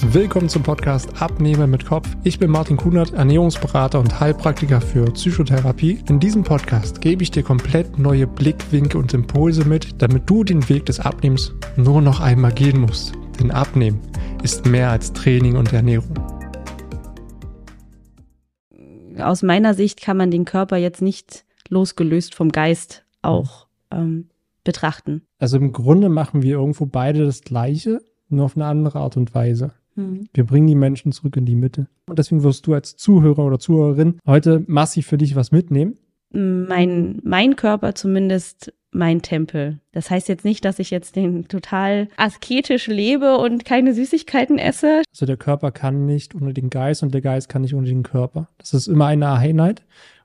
Willkommen zum Podcast Abnehmen mit Kopf. Ich bin Martin Kunert, Ernährungsberater und Heilpraktiker für Psychotherapie. In diesem Podcast gebe ich dir komplett neue Blickwinkel und Impulse mit, damit du den Weg des Abnehmens nur noch einmal gehen musst. Denn Abnehmen ist mehr als Training und Ernährung. Aus meiner Sicht kann man den Körper jetzt nicht losgelöst vom Geist auch ähm, betrachten. Also im Grunde machen wir irgendwo beide das Gleiche, nur auf eine andere Art und Weise. Mhm. Wir bringen die Menschen zurück in die Mitte. Und deswegen wirst du als Zuhörer oder Zuhörerin heute massiv für dich was mitnehmen. Mein, mein Körper zumindest mein Tempel. Das heißt jetzt nicht, dass ich jetzt den total asketisch lebe und keine Süßigkeiten esse. Also der Körper kann nicht ohne den Geist und der Geist kann nicht ohne den Körper. Das ist immer eine Einheit,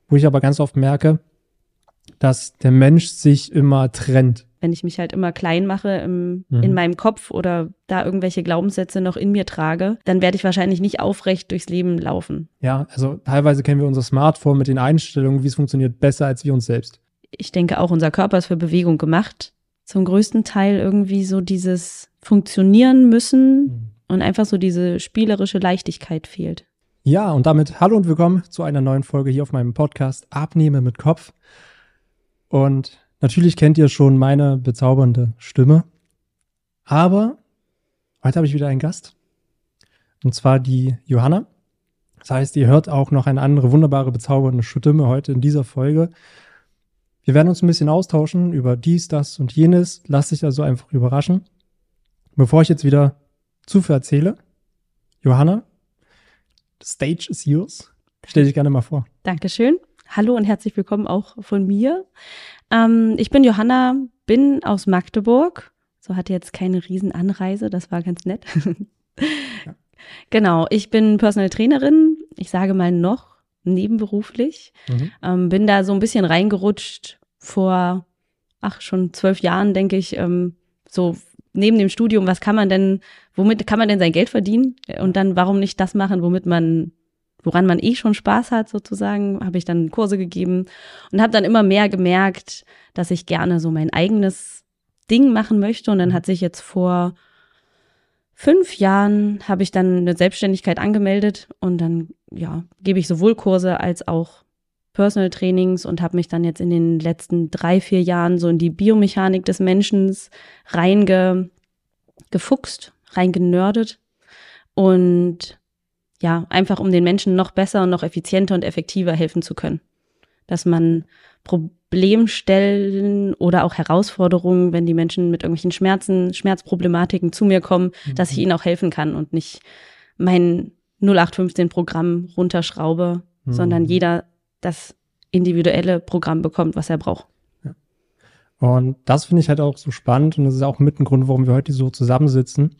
wo ich aber ganz oft merke, dass der Mensch sich immer trennt. Wenn ich mich halt immer klein mache im, Mhm. in meinem Kopf oder da irgendwelche Glaubenssätze noch in mir trage, dann werde ich wahrscheinlich nicht aufrecht durchs Leben laufen. Ja, also teilweise kennen wir unser Smartphone mit den Einstellungen, wie es funktioniert, besser als wir uns selbst. Ich denke auch, unser Körper ist für Bewegung gemacht. Zum größten Teil irgendwie so dieses Funktionieren müssen und einfach so diese spielerische Leichtigkeit fehlt. Ja, und damit hallo und willkommen zu einer neuen Folge hier auf meinem Podcast Abnehme mit Kopf. Und natürlich kennt ihr schon meine bezaubernde Stimme. Aber heute habe ich wieder einen Gast. Und zwar die Johanna. Das heißt, ihr hört auch noch eine andere wunderbare, bezaubernde Stimme heute in dieser Folge. Wir werden uns ein bisschen austauschen über dies, das und jenes. Lasst dich also einfach überraschen. Bevor ich jetzt wieder zu viel erzähle, Johanna, the stage is yours. Stell dich gerne mal vor. Dankeschön. Hallo und herzlich willkommen auch von mir. Ähm, ich bin Johanna, bin aus Magdeburg. So hatte jetzt keine Riesenanreise, das war ganz nett. Genau, ich bin Personal Trainerin. Ich sage mal noch nebenberuflich. Mhm. Ähm, bin da so ein bisschen reingerutscht vor, ach, schon zwölf Jahren, denke ich, ähm, so neben dem Studium, was kann man denn, womit kann man denn sein Geld verdienen? Und dann, warum nicht das machen, womit man, woran man eh schon Spaß hat, sozusagen, habe ich dann Kurse gegeben und habe dann immer mehr gemerkt, dass ich gerne so mein eigenes Ding machen möchte. Und dann hat sich jetzt vor fünf Jahren habe ich dann eine Selbstständigkeit angemeldet und dann ja gebe ich sowohl Kurse als auch Personal Trainings und habe mich dann jetzt in den letzten drei vier Jahren so in die Biomechanik des Menschen reingefuchst, reingenördet und ja einfach um den Menschen noch besser und noch effizienter und effektiver helfen zu können, dass man Problemstellen oder auch Herausforderungen, wenn die Menschen mit irgendwelchen Schmerzen, Schmerzproblematiken zu mir kommen, dass ich ihnen auch helfen kann und nicht mein 0815-Programm runterschraube, Mhm. sondern jeder das individuelle Programm bekommt, was er braucht. Und das finde ich halt auch so spannend und das ist auch mit ein Grund, warum wir heute so zusammensitzen,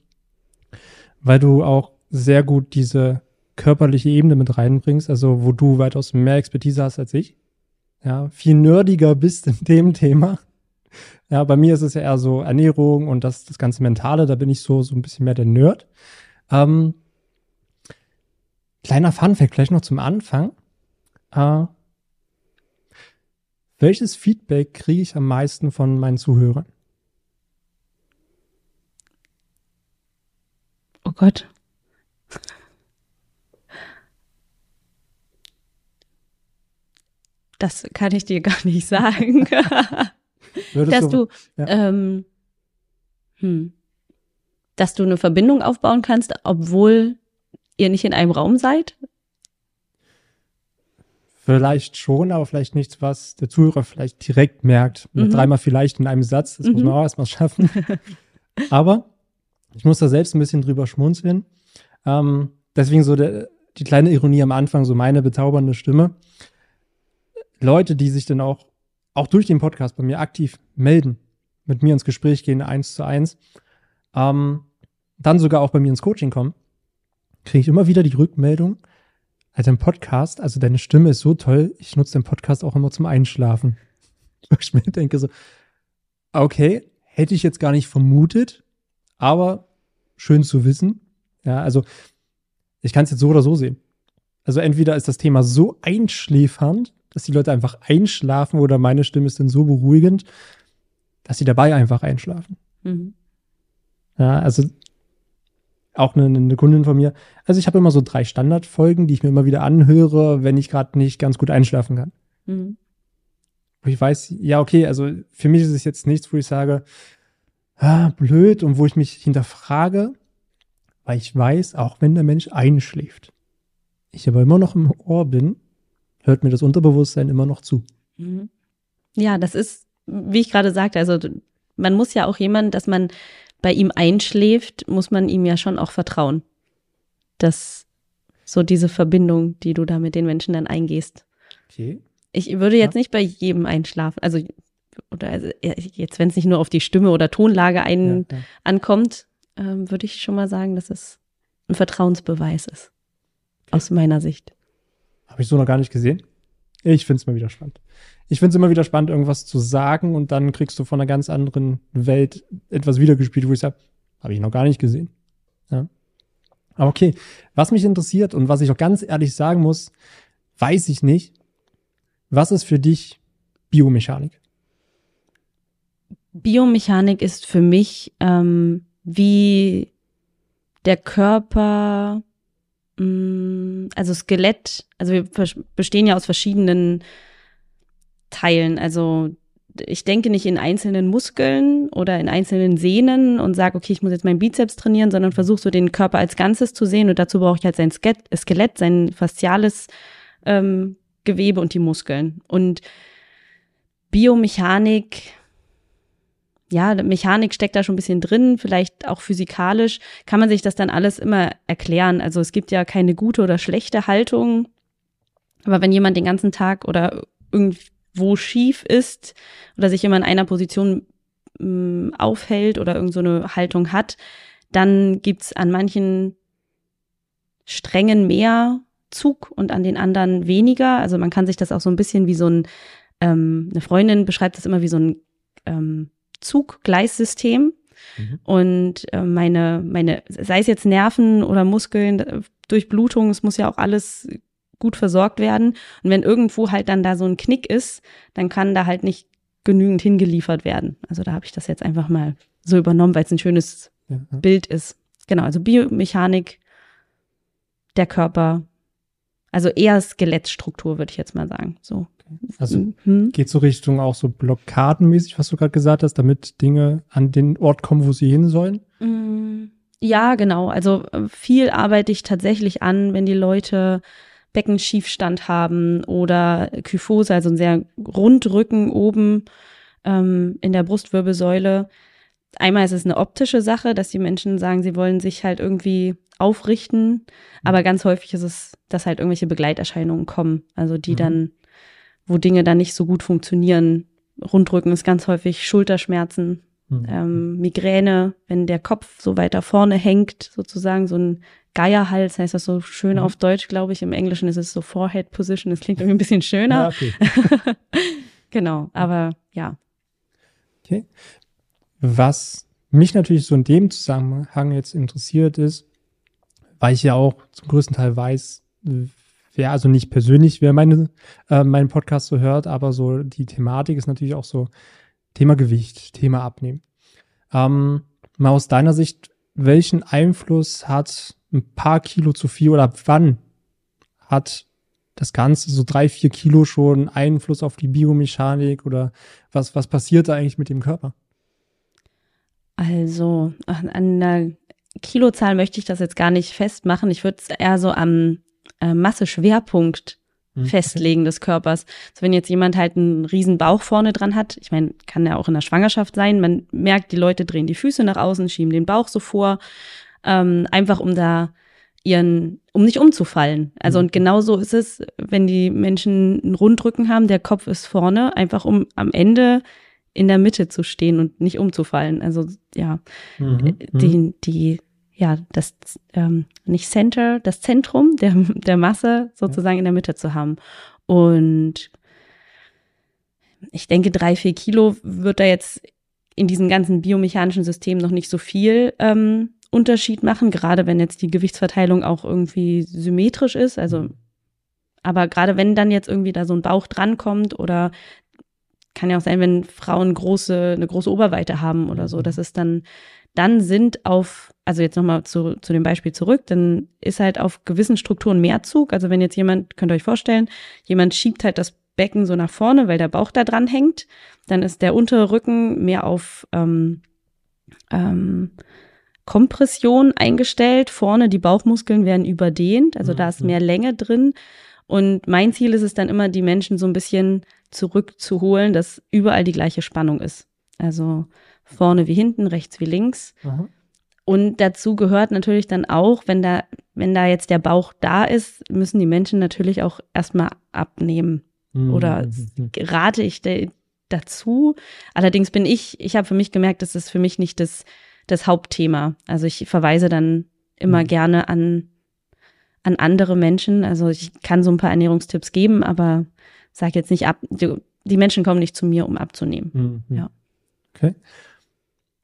weil du auch sehr gut diese körperliche Ebene mit reinbringst, also wo du weitaus mehr Expertise hast als ich. Ja, viel nerdiger bist in dem Thema. Ja, bei mir ist es ja eher so Ernährung und das, das ganze Mentale, da bin ich so, so ein bisschen mehr der Nerd. Ähm, kleiner Funfact vielleicht noch zum Anfang. Äh, welches Feedback kriege ich am meisten von meinen Zuhörern? Oh Gott. Das kann ich dir gar nicht sagen. Dass du, ja. ähm, hm, dass du eine Verbindung aufbauen kannst, obwohl ihr nicht in einem Raum seid. Vielleicht schon, aber vielleicht nichts, was der Zuhörer vielleicht direkt merkt. Mhm. dreimal vielleicht in einem Satz. Das muss Mhm. man auch erstmal schaffen. aber ich muss da selbst ein bisschen drüber schmunzeln. Ähm, deswegen so der, die kleine Ironie am Anfang, so meine bezaubernde Stimme. Leute, die sich dann auch, auch durch den Podcast bei mir aktiv melden, mit mir ins Gespräch gehen, eins zu eins, ähm, dann sogar auch bei mir ins Coaching kommen, kriege ich immer wieder die Rückmeldung, also ein Podcast, also deine Stimme ist so toll, ich nutze den Podcast auch immer zum Einschlafen. Ich mir denke so, okay, hätte ich jetzt gar nicht vermutet, aber schön zu wissen. Ja, also ich kann es jetzt so oder so sehen. Also entweder ist das Thema so einschläfernd, dass die Leute einfach einschlafen oder meine Stimme ist dann so beruhigend, dass sie dabei einfach einschlafen. Mhm. Ja, also auch eine, eine Kundin von mir. Also ich habe immer so drei Standardfolgen, die ich mir immer wieder anhöre, wenn ich gerade nicht ganz gut einschlafen kann. Mhm. Wo ich weiß, ja, okay, also für mich ist es jetzt nichts, wo ich sage, ah, blöd und wo ich mich hinterfrage, weil ich weiß, auch wenn der Mensch einschläft, ich aber immer noch im Ohr bin, hört mir das Unterbewusstsein immer noch zu. Mhm. Ja, das ist, wie ich gerade sagte, also man muss ja auch jemand, dass man bei ihm einschläft, muss man ihm ja schon auch vertrauen. Dass so diese Verbindung, die du da mit den Menschen dann eingehst. Okay. Ich würde jetzt ja. nicht bei jedem einschlafen. Also, oder also jetzt, wenn es nicht nur auf die Stimme oder Tonlage ein, ja, ja. ankommt, ähm, würde ich schon mal sagen, dass es ein Vertrauensbeweis ist. Okay. Aus meiner Sicht. Habe ich so noch gar nicht gesehen. Ich finde es mal wieder spannend ich finde es immer wieder spannend, irgendwas zu sagen und dann kriegst du von einer ganz anderen Welt etwas wiedergespielt, wo ich sage, habe ich noch gar nicht gesehen. Ja. Aber okay, was mich interessiert und was ich auch ganz ehrlich sagen muss, weiß ich nicht. Was ist für dich Biomechanik? Biomechanik ist für mich ähm, wie der Körper, also Skelett, also wir bestehen ja aus verschiedenen teilen. Also ich denke nicht in einzelnen Muskeln oder in einzelnen Sehnen und sage, okay, ich muss jetzt meinen Bizeps trainieren, sondern versuche so den Körper als Ganzes zu sehen und dazu brauche ich halt sein Skelett, sein fasziales ähm, Gewebe und die Muskeln. Und Biomechanik, ja, Mechanik steckt da schon ein bisschen drin, vielleicht auch physikalisch, kann man sich das dann alles immer erklären. Also es gibt ja keine gute oder schlechte Haltung. Aber wenn jemand den ganzen Tag oder irgendwie wo schief ist oder sich immer in einer Position mh, mm, aufhält oder irgendeine so Haltung hat, dann gibt's an manchen Strängen mehr Zug und an den anderen weniger. Also man kann sich das auch so ein bisschen wie so ein, ähm, eine Freundin beschreibt das immer wie so ein ähm, Zuggleissystem. Mhm. Und äh, meine, meine, sei es jetzt Nerven oder Muskeln, äh, Durchblutung, es muss ja auch alles gut versorgt werden. Und wenn irgendwo halt dann da so ein Knick ist, dann kann da halt nicht genügend hingeliefert werden. Also da habe ich das jetzt einfach mal so übernommen, weil es ein schönes ja, ja. Bild ist. Genau, also Biomechanik, der Körper, also eher Skelettstruktur, würde ich jetzt mal sagen. So. Also mhm. geht so Richtung auch so blockadenmäßig, was du gerade gesagt hast, damit Dinge an den Ort kommen, wo sie hin sollen? Mm, ja, genau. Also äh, viel arbeite ich tatsächlich an, wenn die Leute Beckenschiefstand haben oder Kyphose, also ein sehr Rundrücken oben ähm, in der Brustwirbelsäule. Einmal ist es eine optische Sache, dass die Menschen sagen, sie wollen sich halt irgendwie aufrichten, aber ganz häufig ist es, dass halt irgendwelche Begleiterscheinungen kommen, also die mhm. dann, wo Dinge dann nicht so gut funktionieren. Rundrücken ist ganz häufig Schulterschmerzen, mhm. ähm, Migräne, wenn der Kopf so weiter vorne hängt, sozusagen so ein Geierhals heißt das so schön mhm. auf Deutsch, glaube ich. Im Englischen ist es so Forehead Position. Das klingt irgendwie ein bisschen schöner. Ja, okay. genau, aber ja. Okay. Was mich natürlich so in dem Zusammenhang jetzt interessiert ist, weil ich ja auch zum größten Teil weiß, wer also nicht persönlich, wer meine, äh, meinen Podcast so hört, aber so die Thematik ist natürlich auch so Thema Gewicht, Thema Abnehmen. Ähm, mal aus deiner Sicht, welchen Einfluss hat ein paar Kilo zu viel oder wann hat das Ganze so drei, vier Kilo schon Einfluss auf die Biomechanik oder was, was passiert da eigentlich mit dem Körper? Also an einer Kilozahl möchte ich das jetzt gar nicht festmachen. Ich würde es eher so am äh, Masse-Schwerpunkt hm, festlegen des Körpers. Also wenn jetzt jemand halt einen riesen Bauch vorne dran hat, ich meine, kann ja auch in der Schwangerschaft sein, man merkt, die Leute drehen die Füße nach außen, schieben den Bauch so vor ähm, einfach um da ihren, um nicht umzufallen. Also mhm. und genauso ist es, wenn die Menschen einen Rundrücken haben, der Kopf ist vorne, einfach um am Ende in der Mitte zu stehen und nicht umzufallen. Also ja, mhm. Die, mhm. die, ja, das ähm, nicht Center, das Zentrum der, der Masse sozusagen ja. in der Mitte zu haben. Und ich denke, drei, vier Kilo wird da jetzt in diesem ganzen biomechanischen System noch nicht so viel ähm, Unterschied machen, gerade wenn jetzt die Gewichtsverteilung auch irgendwie symmetrisch ist. Also, aber gerade wenn dann jetzt irgendwie da so ein Bauch drankommt oder kann ja auch sein, wenn Frauen große, eine große Oberweite haben oder so, dass es dann dann sind auf, also jetzt nochmal zu, zu dem Beispiel zurück, dann ist halt auf gewissen Strukturen Mehrzug. Also wenn jetzt jemand, könnt ihr euch vorstellen, jemand schiebt halt das Becken so nach vorne, weil der Bauch da dran hängt, dann ist der untere Rücken mehr auf ähm, ähm, Kompression eingestellt. Vorne die Bauchmuskeln werden überdehnt, also da ist mhm. mehr Länge drin. Und mein Ziel ist es dann immer, die Menschen so ein bisschen zurückzuholen, dass überall die gleiche Spannung ist. Also vorne wie hinten, rechts wie links. Mhm. Und dazu gehört natürlich dann auch, wenn da, wenn da jetzt der Bauch da ist, müssen die Menschen natürlich auch erstmal abnehmen. Mhm. Oder rate ich dazu. Allerdings bin ich, ich habe für mich gemerkt, das ist für mich nicht das, das Hauptthema. Also ich verweise dann immer mhm. gerne an, an andere Menschen. Also ich kann so ein paar Ernährungstipps geben, aber sage jetzt nicht ab, die, die, Menschen kommen nicht zu mir, um abzunehmen. Mhm. Ja. Okay.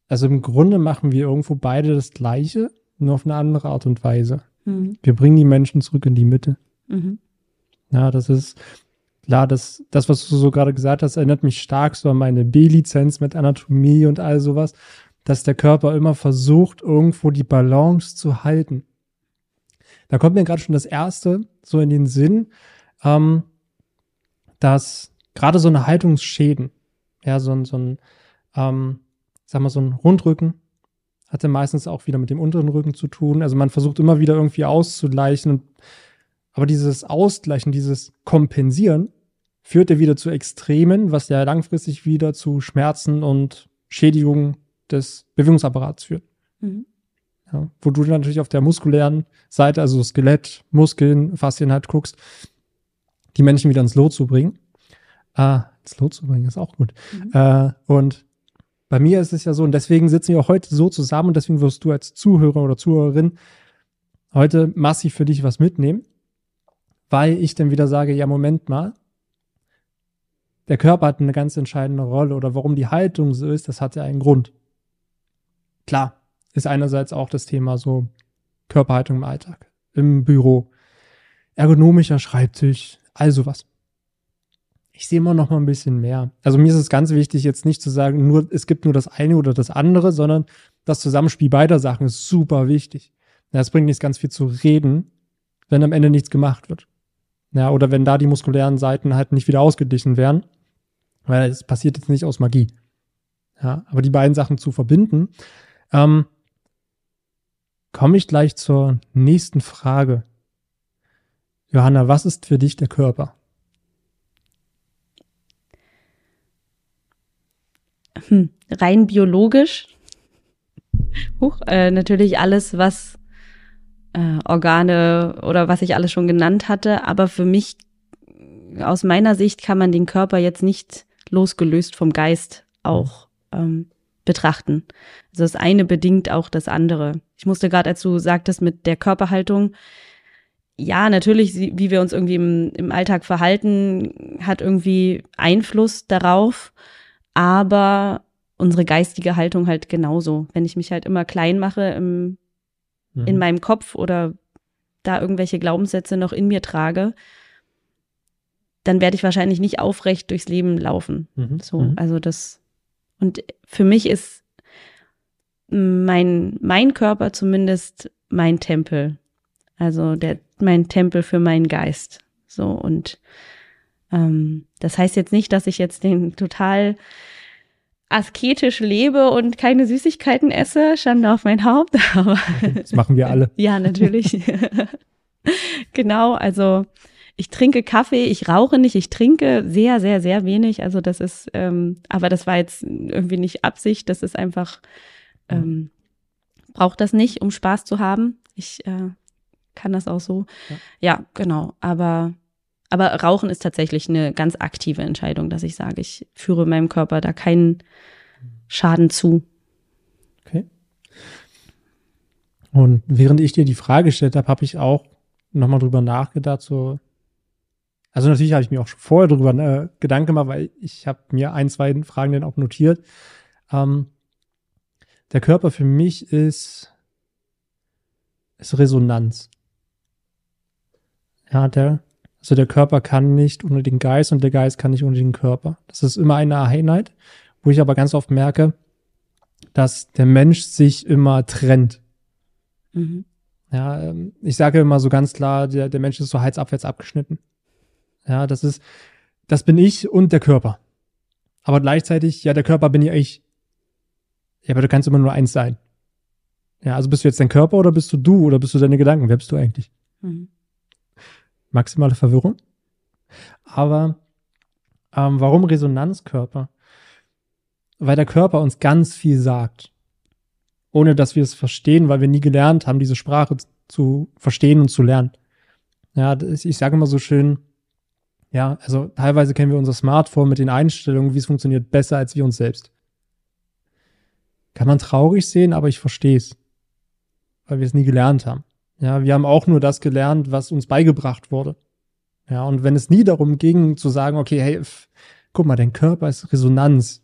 Also im Grunde machen wir irgendwo beide das Gleiche, nur auf eine andere Art und Weise. Mhm. Wir bringen die Menschen zurück in die Mitte. Mhm. Ja, das ist, klar, das, das, was du so gerade gesagt hast, erinnert mich stark so an meine B-Lizenz mit Anatomie und all sowas, dass der Körper immer versucht, irgendwo die Balance zu halten. Da kommt mir gerade schon das erste so in den Sinn, ähm, dass gerade so eine Haltungsschäden, ja, so ein, so ein, ähm, sag mal, so ein Rundrücken, hatte meistens auch wieder mit dem unteren Rücken zu tun. Also man versucht immer wieder irgendwie auszugleichen. Aber dieses Ausgleichen, dieses Kompensieren führt ja wieder zu Extremen, was ja langfristig wieder zu Schmerzen und Schädigungen des Bewegungsapparats führt. Mhm. Ja, wo du natürlich auf der muskulären Seite, also Skelett, Muskeln, Faszien halt guckst, die Menschen wieder ins Lot zu bringen. Ah, ins Lot zu bringen ist auch gut. Mhm. Äh, und bei mir ist es ja so, und deswegen sitzen wir auch heute so zusammen und deswegen wirst du als Zuhörer oder Zuhörerin heute massiv für dich was mitnehmen, weil ich dann wieder sage, ja, Moment mal, der Körper hat eine ganz entscheidende Rolle oder warum die Haltung so ist, das hat ja einen Grund. Klar, ist einerseits auch das Thema so Körperhaltung im Alltag, im Büro, ergonomischer Schreibtisch, all sowas. Ich sehe immer noch mal ein bisschen mehr. Also mir ist es ganz wichtig, jetzt nicht zu sagen, nur, es gibt nur das eine oder das andere, sondern das Zusammenspiel beider Sachen ist super wichtig. Ja, es bringt nichts ganz viel zu reden, wenn am Ende nichts gemacht wird. Ja, oder wenn da die muskulären Seiten halt nicht wieder ausgeglichen werden. Weil es passiert jetzt nicht aus Magie. Ja, aber die beiden Sachen zu verbinden, ähm, komme ich gleich zur nächsten Frage. Johanna, was ist für dich der Körper? Hm, rein biologisch. Huch, äh, natürlich alles, was äh, Organe oder was ich alles schon genannt hatte. Aber für mich, aus meiner Sicht, kann man den Körper jetzt nicht losgelöst vom Geist auch ähm, betrachten. Also das eine bedingt auch das andere. Ich musste gerade, als du sagtest mit der Körperhaltung, ja, natürlich, wie wir uns irgendwie im, im Alltag verhalten, hat irgendwie Einfluss darauf, aber unsere geistige Haltung halt genauso. Wenn ich mich halt immer klein mache im, mhm. in meinem Kopf oder da irgendwelche Glaubenssätze noch in mir trage, dann werde ich wahrscheinlich nicht aufrecht durchs Leben laufen. Mhm. So, mhm. also das. Und für mich ist mein, mein Körper zumindest mein Tempel. Also der, mein Tempel für meinen Geist. So, und ähm, das heißt jetzt nicht, dass ich jetzt den total asketisch lebe und keine Süßigkeiten esse, Schande auf mein Haupt. Aber das machen wir alle. ja, natürlich. genau, also ich trinke Kaffee, ich rauche nicht, ich trinke sehr, sehr, sehr wenig. Also das ist, ähm, aber das war jetzt irgendwie nicht Absicht, das ist einfach, ähm, braucht das nicht, um Spaß zu haben. Ich äh, kann das auch so. Ja. ja, genau. Aber, aber Rauchen ist tatsächlich eine ganz aktive Entscheidung, dass ich sage, ich führe meinem Körper da keinen Schaden zu. Okay. Und während ich dir die Frage gestellt habe, habe ich auch nochmal drüber nachgedacht, so also natürlich habe ich mir auch schon vorher darüber äh, Gedanken gemacht, weil ich habe mir ein, zwei Fragen dann auch notiert. Ähm, der Körper für mich ist, ist Resonanz. Ja, der, also der Körper kann nicht ohne den Geist und der Geist kann nicht ohne den Körper. Das ist immer eine Einheit, wo ich aber ganz oft merke, dass der Mensch sich immer trennt. Mhm. Ja, ähm, ich sage immer so ganz klar, der, der Mensch ist so heizabwärts abgeschnitten. Ja, das ist, das bin ich und der Körper. Aber gleichzeitig, ja, der Körper bin ja ich. Ja, aber du kannst immer nur eins sein. Ja, also bist du jetzt dein Körper oder bist du du oder bist du deine Gedanken? Wer bist du eigentlich? Mhm. Maximale Verwirrung. Aber ähm, warum Resonanzkörper? Weil der Körper uns ganz viel sagt ohne dass wir es verstehen, weil wir nie gelernt haben, diese Sprache zu verstehen und zu lernen. Ja, ich sage immer so schön, ja, also teilweise kennen wir unser Smartphone mit den Einstellungen, wie es funktioniert, besser als wir uns selbst. Kann man traurig sehen, aber ich verstehe es, weil wir es nie gelernt haben. Ja, wir haben auch nur das gelernt, was uns beigebracht wurde. Ja, und wenn es nie darum ging, zu sagen, okay, hey, guck mal, dein Körper ist Resonanz.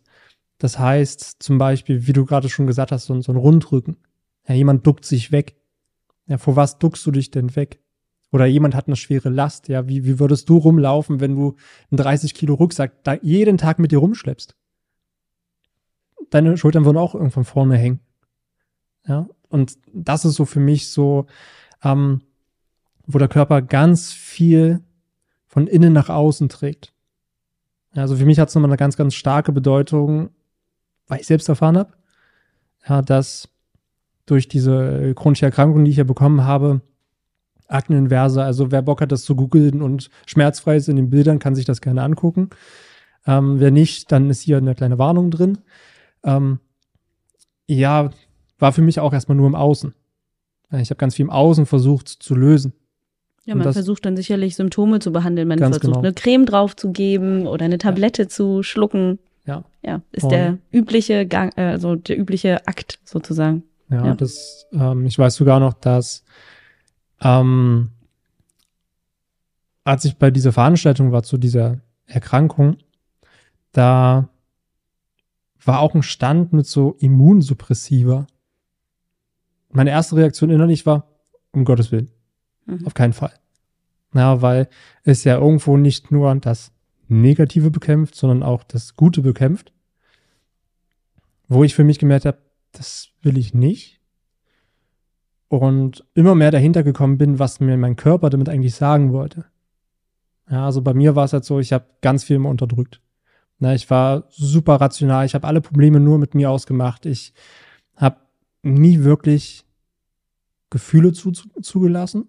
Das heißt zum Beispiel, wie du gerade schon gesagt hast, so, so ein Rundrücken. Ja, jemand duckt sich weg. Ja, vor was duckst du dich denn weg? Oder jemand hat eine schwere Last. Ja, wie, wie würdest du rumlaufen, wenn du einen 30 Kilo Rucksack da jeden Tag mit dir rumschleppst? Deine Schultern würden auch irgendwann vorne hängen. Ja, und das ist so für mich so, ähm, wo der Körper ganz viel von innen nach außen trägt. Also für mich hat es nochmal eine ganz, ganz starke Bedeutung, weil ich selbst erfahren habe, ja, dass durch diese chronische Erkrankung, die ich ja bekommen habe, Akneninverse, also wer Bock hat, das zu googeln und schmerzfrei ist in den Bildern, kann sich das gerne angucken. Ähm, wer nicht, dann ist hier eine kleine Warnung drin. Ähm, ja, war für mich auch erstmal nur im Außen. Ich habe ganz viel im Außen versucht zu lösen. Ja, man versucht dann sicherlich Symptome zu behandeln. Man versucht genau. eine Creme draufzugeben oder eine Tablette ja. zu schlucken. Ja. Ja, ist Und der übliche Gang, äh, also der übliche Akt sozusagen. Ja, ja. das, ähm, ich weiß sogar noch, dass ähm, als ich bei dieser Veranstaltung war zu dieser Erkrankung, da war auch ein Stand mit so Immunsuppressiva. Meine erste Reaktion innerlich war, um Gottes Willen, mhm. auf keinen Fall. Ja, weil es ja irgendwo nicht nur das Negative bekämpft, sondern auch das Gute bekämpft. Wo ich für mich gemerkt habe, das will ich nicht. Und immer mehr dahinter gekommen bin, was mir mein Körper damit eigentlich sagen wollte. Ja, also bei mir war es halt so, ich habe ganz viel immer unterdrückt. Na, ich war super rational, ich habe alle Probleme nur mit mir ausgemacht. Ich habe nie wirklich Gefühle zu, zu, zugelassen.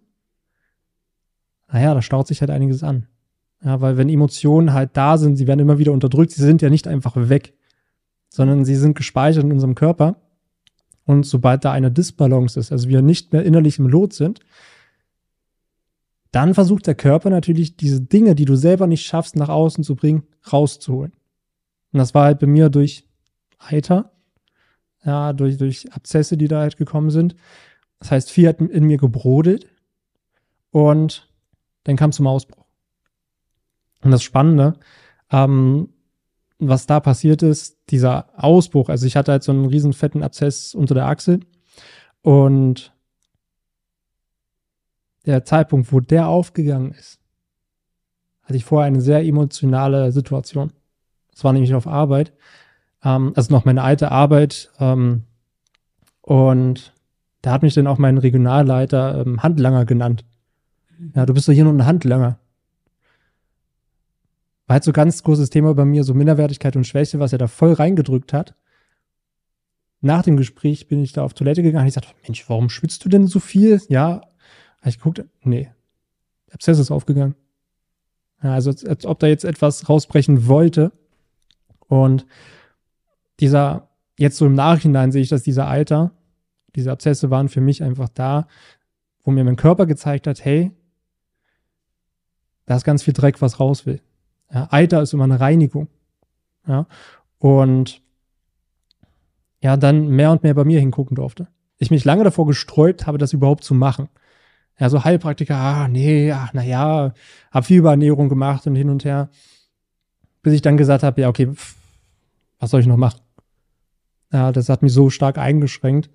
Naja, da staut sich halt einiges an. Ja, weil wenn Emotionen halt da sind, sie werden immer wieder unterdrückt, sie sind ja nicht einfach weg, sondern sie sind gespeichert in unserem Körper. Und sobald da eine Disbalance ist, also wir nicht mehr innerlich im Lot sind, dann versucht der Körper natürlich diese Dinge, die du selber nicht schaffst, nach außen zu bringen, rauszuholen. Und das war halt bei mir durch Eiter, ja, durch, durch Abzesse, die da halt gekommen sind. Das heißt, viel hat in mir gebrodelt und dann kam zum Ausbruch. Und das Spannende, ähm, was da passiert ist, dieser Ausbruch, also ich hatte halt so einen riesen fetten Abszess unter der Achsel und der Zeitpunkt, wo der aufgegangen ist, hatte ich vorher eine sehr emotionale Situation. Das war nämlich auf Arbeit, ähm, also noch meine alte Arbeit ähm, und da hat mich dann auch mein Regionalleiter ähm, Handlanger genannt. Ja, du bist doch hier nur ein Handlanger. War halt so ganz großes Thema bei mir, so Minderwertigkeit und Schwäche, was er da voll reingedrückt hat. Nach dem Gespräch bin ich da auf Toilette gegangen und ich sagte, Mensch, warum schwitzt du denn so viel? Ja, habe ich geguckt, nee, der Abszess ist aufgegangen. Ja, also als, als ob da jetzt etwas rausbrechen wollte. Und dieser, jetzt so im Nachhinein sehe ich, dass dieser Alter, diese Abszesse waren für mich einfach da, wo mir mein Körper gezeigt hat, hey, da ist ganz viel Dreck, was raus will. Ja, Eiter ist immer eine Reinigung. Ja, und ja, dann mehr und mehr bei mir hingucken durfte. Ich mich lange davor gesträubt habe, das überhaupt zu machen. Ja, so Heilpraktiker, ah, nee, ach, na ja, hab viel über Ernährung gemacht und hin und her. Bis ich dann gesagt habe, ja, okay, pff, was soll ich noch machen? Ja, das hat mich so stark eingeschränkt.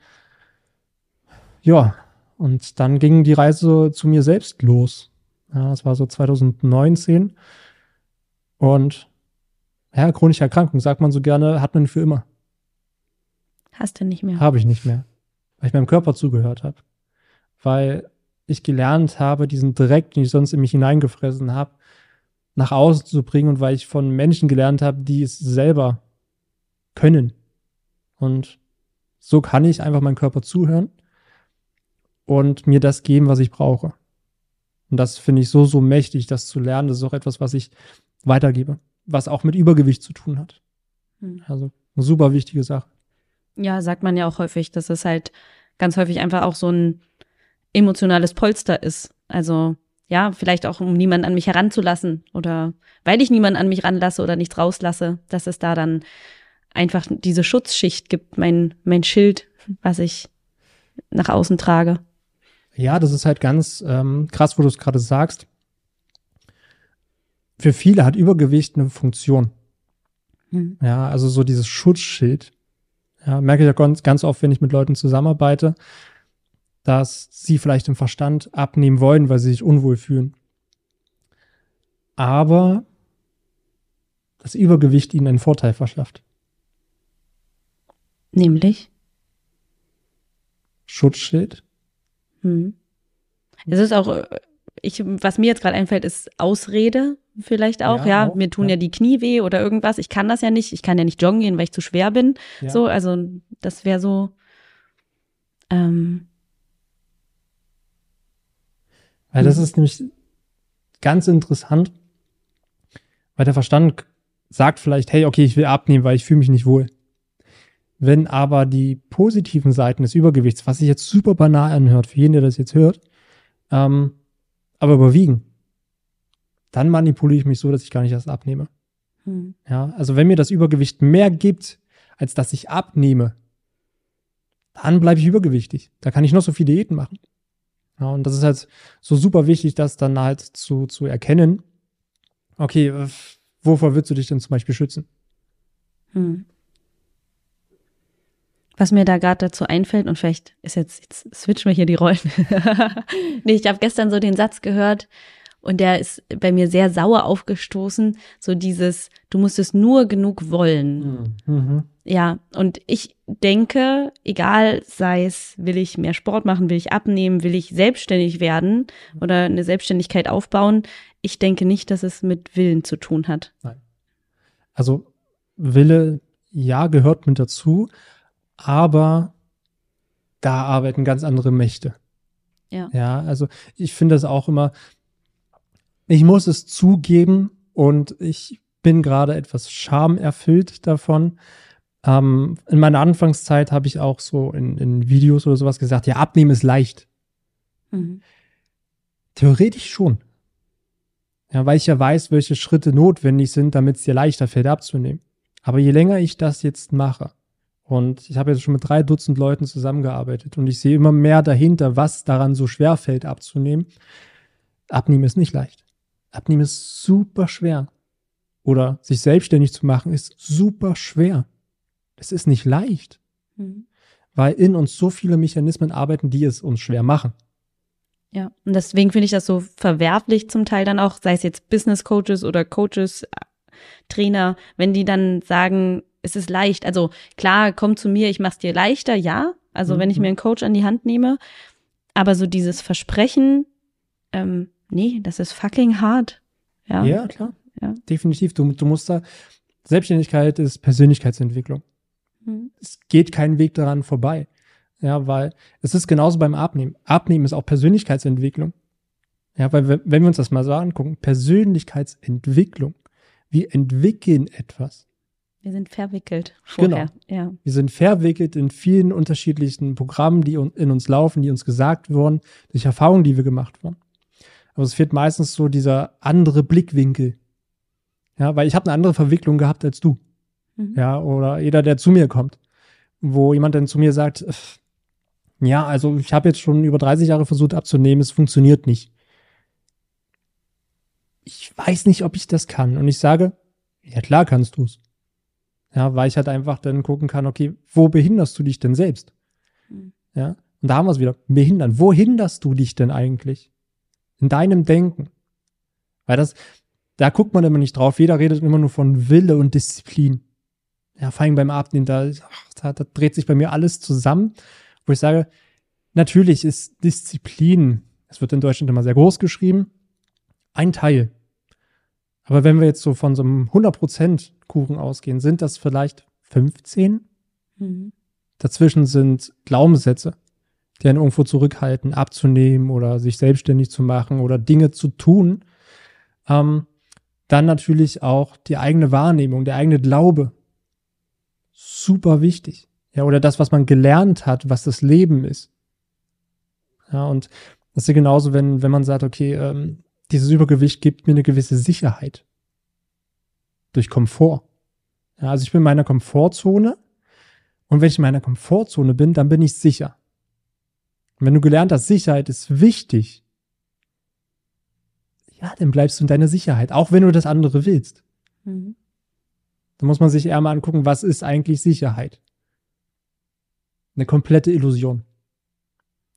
Ja, und dann ging die Reise zu mir selbst los. Ja, das war so 2019. Und ja, chronische Erkrankung, sagt man so gerne, hat man für immer. Hast du nicht mehr. Habe ich nicht mehr. Weil ich meinem Körper zugehört habe. Weil ich gelernt habe, diesen Dreck, den ich sonst in mich hineingefressen habe, nach außen zu bringen und weil ich von Menschen gelernt habe, die es selber können. Und so kann ich einfach meinem Körper zuhören und mir das geben, was ich brauche. Und das finde ich so, so mächtig, das zu lernen. Das ist auch etwas, was ich weitergebe, was auch mit Übergewicht zu tun hat. Hm. Also eine super wichtige Sache. Ja, sagt man ja auch häufig, dass es halt ganz häufig einfach auch so ein emotionales Polster ist. Also ja, vielleicht auch, um niemanden an mich heranzulassen oder weil ich niemanden an mich ranlasse oder nichts rauslasse, dass es da dann einfach diese Schutzschicht gibt, mein, mein Schild, was ich nach außen trage. Ja, das ist halt ganz ähm, krass, wo du es gerade sagst. Für viele hat Übergewicht eine Funktion. Hm. Ja, also so dieses Schutzschild. Ja, merke ich ja ganz, ganz oft, wenn ich mit Leuten zusammenarbeite, dass sie vielleicht im Verstand abnehmen wollen, weil sie sich unwohl fühlen. Aber das Übergewicht ihnen einen Vorteil verschafft. Nämlich? Schutzschild. Hm. Es ist auch, äh, ich, was mir jetzt gerade einfällt, ist Ausrede vielleicht auch. Ja, ja auch, mir tun ja. ja. die Knie weh oder irgendwas. Ich kann das ja nicht. Ich kann ja nicht joggen gehen, weil ich zu schwer bin. Ja. So, also das wäre so. Ähm, weil das hm. ist nämlich ganz interessant, weil der Verstand sagt vielleicht, hey, okay, ich will abnehmen, weil ich fühle mich nicht wohl. Wenn aber die positiven Seiten des Übergewichts, was sich jetzt super banal anhört, für jeden, der das jetzt hört, ähm, aber überwiegen, dann manipuliere ich mich so, dass ich gar nicht erst abnehme. Hm. Ja, also wenn mir das Übergewicht mehr gibt, als dass ich abnehme, dann bleibe ich übergewichtig. Da kann ich noch so viele Diäten machen. Ja, und das ist halt so super wichtig, das dann halt zu, zu erkennen. Okay, wovor würdest du dich denn zum Beispiel schützen? Hm. Was mir da gerade dazu einfällt, und vielleicht ist jetzt, jetzt switchen wir hier die Rollen. nee, ich habe gestern so den Satz gehört und der ist bei mir sehr sauer aufgestoßen. So dieses, du musst es nur genug wollen. Mhm. Ja, und ich denke, egal sei es, will ich mehr Sport machen, will ich abnehmen, will ich selbstständig werden oder eine Selbstständigkeit aufbauen, ich denke nicht, dass es mit Willen zu tun hat. Nein. Also Wille, ja, gehört mit dazu, aber da arbeiten ganz andere Mächte. Ja. Ja, also ich finde das auch immer, ich muss es zugeben und ich bin gerade etwas schamerfüllt davon. Ähm, in meiner Anfangszeit habe ich auch so in, in, Videos oder sowas gesagt, ja, abnehmen ist leicht. Mhm. Theoretisch schon. Ja, weil ich ja weiß, welche Schritte notwendig sind, damit es dir leichter fällt abzunehmen. Aber je länger ich das jetzt mache, und ich habe jetzt schon mit drei Dutzend Leuten zusammengearbeitet und ich sehe immer mehr dahinter, was daran so schwer fällt abzunehmen. Abnehmen ist nicht leicht. Abnehmen ist super schwer. Oder sich selbstständig zu machen ist super schwer. Es ist nicht leicht. Mhm. Weil in uns so viele Mechanismen arbeiten, die es uns schwer machen. Ja, und deswegen finde ich das so verwerflich zum Teil dann auch, sei es jetzt Business Coaches oder Coaches, Trainer, wenn die dann sagen, es ist leicht. Also klar, komm zu mir, ich mach's dir leichter, ja. Also mhm. wenn ich mhm. mir einen Coach an die Hand nehme, aber so dieses Versprechen, ähm, nee, das ist fucking hart. Ja, ja klar. Ja. Definitiv. Du, du musst da, Selbstständigkeit ist Persönlichkeitsentwicklung. Mhm. Es geht kein Weg daran vorbei. Ja, weil es ist genauso beim Abnehmen. Abnehmen ist auch Persönlichkeitsentwicklung. Ja, weil wenn wir uns das mal so angucken, Persönlichkeitsentwicklung. Wir entwickeln etwas. Wir sind verwickelt vorher. Genau. Ja. Wir sind verwickelt in vielen unterschiedlichen Programmen, die in uns laufen, die uns gesagt wurden, durch Erfahrungen, die wir gemacht haben. Aber es fehlt meistens so dieser andere Blickwinkel. Ja, weil ich habe eine andere Verwicklung gehabt als du. Mhm. Ja, oder jeder, der zu mir kommt, wo jemand dann zu mir sagt, ja, also ich habe jetzt schon über 30 Jahre versucht abzunehmen, es funktioniert nicht. Ich weiß nicht, ob ich das kann. Und ich sage, ja klar kannst du es. Ja, weil ich halt einfach dann gucken kann, okay, wo behinderst du dich denn selbst? Mhm. Ja, und da haben wir es wieder. Behindern. Wo hinderst du dich denn eigentlich? In deinem Denken. Weil das, da guckt man immer nicht drauf. Jeder redet immer nur von Wille und Disziplin. ja, vor allem beim Abnehmen, da, da, da dreht sich bei mir alles zusammen, wo ich sage, natürlich ist Disziplin, es wird in Deutschland immer sehr groß geschrieben, ein Teil. Aber wenn wir jetzt so von so einem 100% Kuchen ausgehen, sind das vielleicht 15? Mhm. Dazwischen sind Glaubenssätze, die einen irgendwo zurückhalten, abzunehmen oder sich selbstständig zu machen oder Dinge zu tun. Ähm, dann natürlich auch die eigene Wahrnehmung, der eigene Glaube. Super wichtig. Ja, oder das, was man gelernt hat, was das Leben ist. Ja, und das ist ja genauso, wenn, wenn man sagt, okay, ähm, dieses Übergewicht gibt mir eine gewisse Sicherheit. Durch Komfort. Ja, also ich bin in meiner Komfortzone. Und wenn ich in meiner Komfortzone bin, dann bin ich sicher. Und wenn du gelernt hast, Sicherheit ist wichtig, ja, dann bleibst du in deiner Sicherheit, auch wenn du das andere willst. Mhm. Da muss man sich eher mal angucken, was ist eigentlich Sicherheit? Eine komplette Illusion.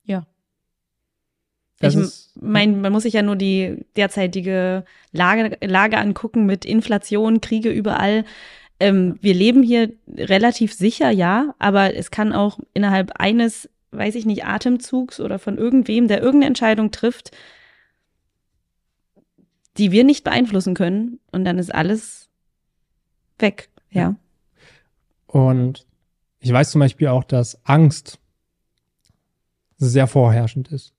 Ja. Das ich meine, man muss sich ja nur die derzeitige Lage, Lage angucken mit Inflation, Kriege überall. Ähm, wir leben hier relativ sicher, ja, aber es kann auch innerhalb eines, weiß ich nicht, Atemzugs oder von irgendwem, der irgendeine Entscheidung trifft, die wir nicht beeinflussen können. Und dann ist alles weg, ja. Und ich weiß zum Beispiel auch, dass Angst sehr vorherrschend ist.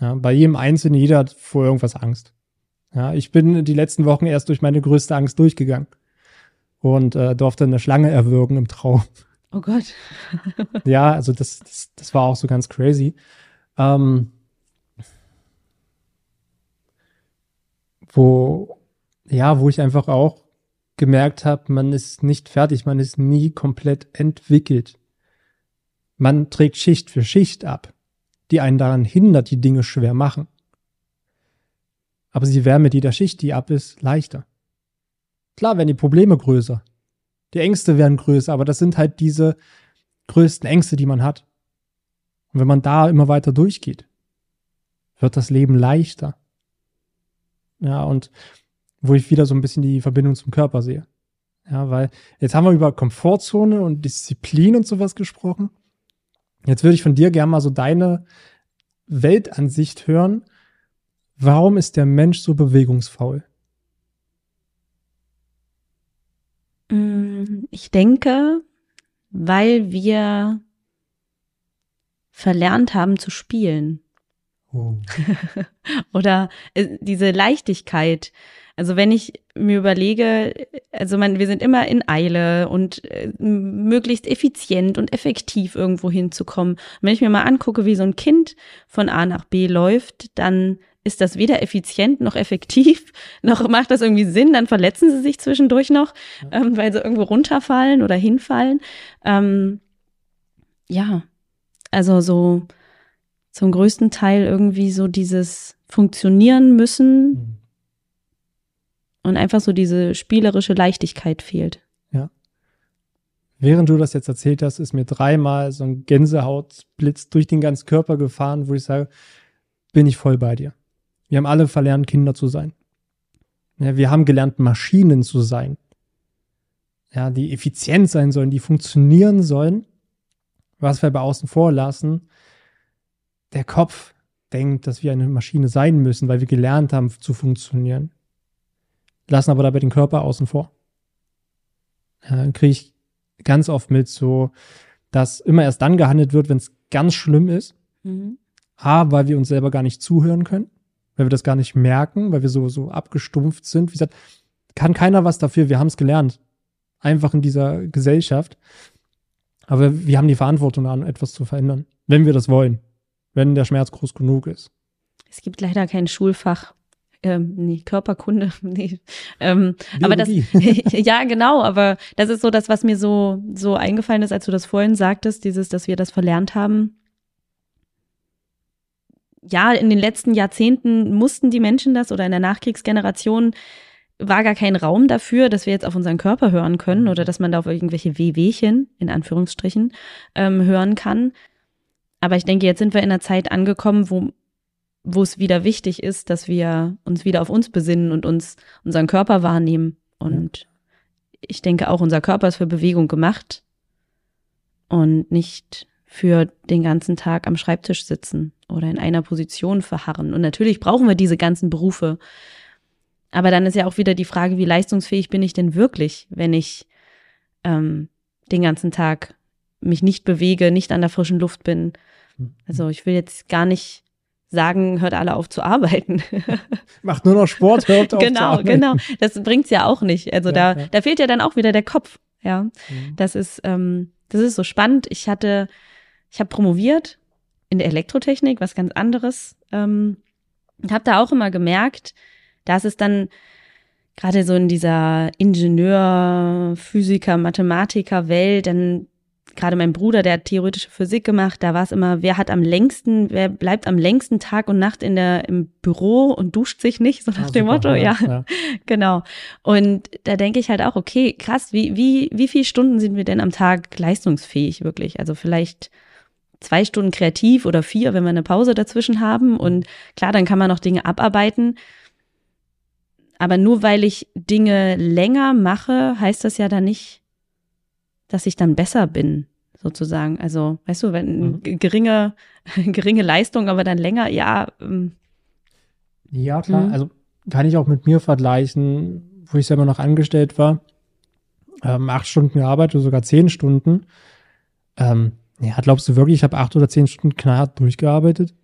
Ja, bei jedem Einzelnen, jeder hat vor irgendwas Angst. Ja, ich bin die letzten Wochen erst durch meine größte Angst durchgegangen und äh, durfte eine Schlange erwürgen im Traum. Oh Gott. ja, also das, das, das war auch so ganz crazy. Ähm, wo, ja, wo ich einfach auch gemerkt habe, man ist nicht fertig, man ist nie komplett entwickelt. Man trägt Schicht für Schicht ab, die einen daran hindert, die Dinge schwer machen. Aber sie werden mit jeder Schicht, die ab ist, leichter. Klar werden die Probleme größer. Die Ängste werden größer, aber das sind halt diese größten Ängste, die man hat. Und wenn man da immer weiter durchgeht, wird das Leben leichter. Ja, und wo ich wieder so ein bisschen die Verbindung zum Körper sehe. Ja, weil jetzt haben wir über Komfortzone und Disziplin und sowas gesprochen. Jetzt würde ich von dir gerne mal so deine Weltansicht hören. Warum ist der Mensch so bewegungsfaul? Mm, ich denke, weil wir verlernt haben zu spielen. Oh. Oder äh, diese Leichtigkeit. Also wenn ich mir überlege, also man, wir sind immer in Eile und äh, möglichst effizient und effektiv irgendwo hinzukommen. Und wenn ich mir mal angucke, wie so ein Kind von A nach B läuft, dann ist das weder effizient noch effektiv, noch macht das irgendwie Sinn, dann verletzen sie sich zwischendurch noch, ähm, weil sie irgendwo runterfallen oder hinfallen. Ähm, ja, also so zum größten Teil irgendwie so dieses Funktionieren müssen mhm. Und einfach so diese spielerische Leichtigkeit fehlt. Ja. Während du das jetzt erzählt hast, ist mir dreimal so ein Gänsehautblitz durch den ganzen Körper gefahren, wo ich sage, bin ich voll bei dir. Wir haben alle verlernt, Kinder zu sein. Ja, wir haben gelernt, Maschinen zu sein. Ja, die effizient sein sollen, die funktionieren sollen. Was wir bei außen vor lassen, der Kopf denkt, dass wir eine Maschine sein müssen, weil wir gelernt haben zu funktionieren. Lassen aber dabei den Körper außen vor. Ja, kriege ich ganz oft mit so, dass immer erst dann gehandelt wird, wenn es ganz schlimm ist. Mhm. A, weil wir uns selber gar nicht zuhören können, weil wir das gar nicht merken, weil wir so, so abgestumpft sind. Wie gesagt, kann keiner was dafür, wir haben es gelernt. Einfach in dieser Gesellschaft. Aber wir haben die Verantwortung an, etwas zu verändern, wenn wir das wollen wenn der Schmerz groß genug ist. Es gibt leider kein Schulfach. Ähm, nee, Körperkunde, nee. Ähm, aber das, ja, genau, aber das ist so das, was mir so, so eingefallen ist, als du das vorhin sagtest, dieses, dass wir das verlernt haben. Ja, in den letzten Jahrzehnten mussten die Menschen das oder in der Nachkriegsgeneration war gar kein Raum dafür, dass wir jetzt auf unseren Körper hören können oder dass man da auf irgendwelche Wehwehchen, in Anführungsstrichen, ähm, hören kann. Aber ich denke, jetzt sind wir in einer Zeit angekommen, wo, wo es wieder wichtig ist, dass wir uns wieder auf uns besinnen und uns unseren Körper wahrnehmen. Und ich denke auch, unser Körper ist für Bewegung gemacht und nicht für den ganzen Tag am Schreibtisch sitzen oder in einer Position verharren. Und natürlich brauchen wir diese ganzen Berufe. Aber dann ist ja auch wieder die Frage, wie leistungsfähig bin ich denn wirklich, wenn ich ähm, den ganzen Tag mich nicht bewege, nicht an der frischen Luft bin. Mhm. Also ich will jetzt gar nicht sagen, hört alle auf zu arbeiten. Macht nur noch Sport, hört auf genau, zu arbeiten. Genau, genau. Das bringt's ja auch nicht. Also ja, da, ja. da fehlt ja dann auch wieder der Kopf. Ja, mhm. das ist, ähm, das ist so spannend. Ich hatte, ich habe promoviert in der Elektrotechnik, was ganz anderes. Ähm, und habe da auch immer gemerkt, dass es dann gerade so in dieser Ingenieur, Physiker, Mathematiker Welt, dann gerade mein Bruder, der hat theoretische Physik gemacht, da war es immer, wer hat am längsten, wer bleibt am längsten Tag und Nacht in der, im Büro und duscht sich nicht, so nach ah, dem super, Motto, ja, ja, genau. Und da denke ich halt auch, okay, krass, wie, wie, wie viele Stunden sind wir denn am Tag leistungsfähig wirklich? Also vielleicht zwei Stunden kreativ oder vier, wenn wir eine Pause dazwischen haben und klar, dann kann man noch Dinge abarbeiten. Aber nur weil ich Dinge länger mache, heißt das ja dann nicht, dass ich dann besser bin, sozusagen. Also, weißt du, wenn mhm. geringe, geringe Leistung, aber dann länger, ja. Ähm, ja, klar. Mhm. Also kann ich auch mit mir vergleichen, wo ich selber noch angestellt war. Ähm, acht Stunden gearbeitet oder sogar zehn Stunden. Ähm, ja, glaubst du wirklich, ich habe acht oder zehn Stunden knallhart durchgearbeitet?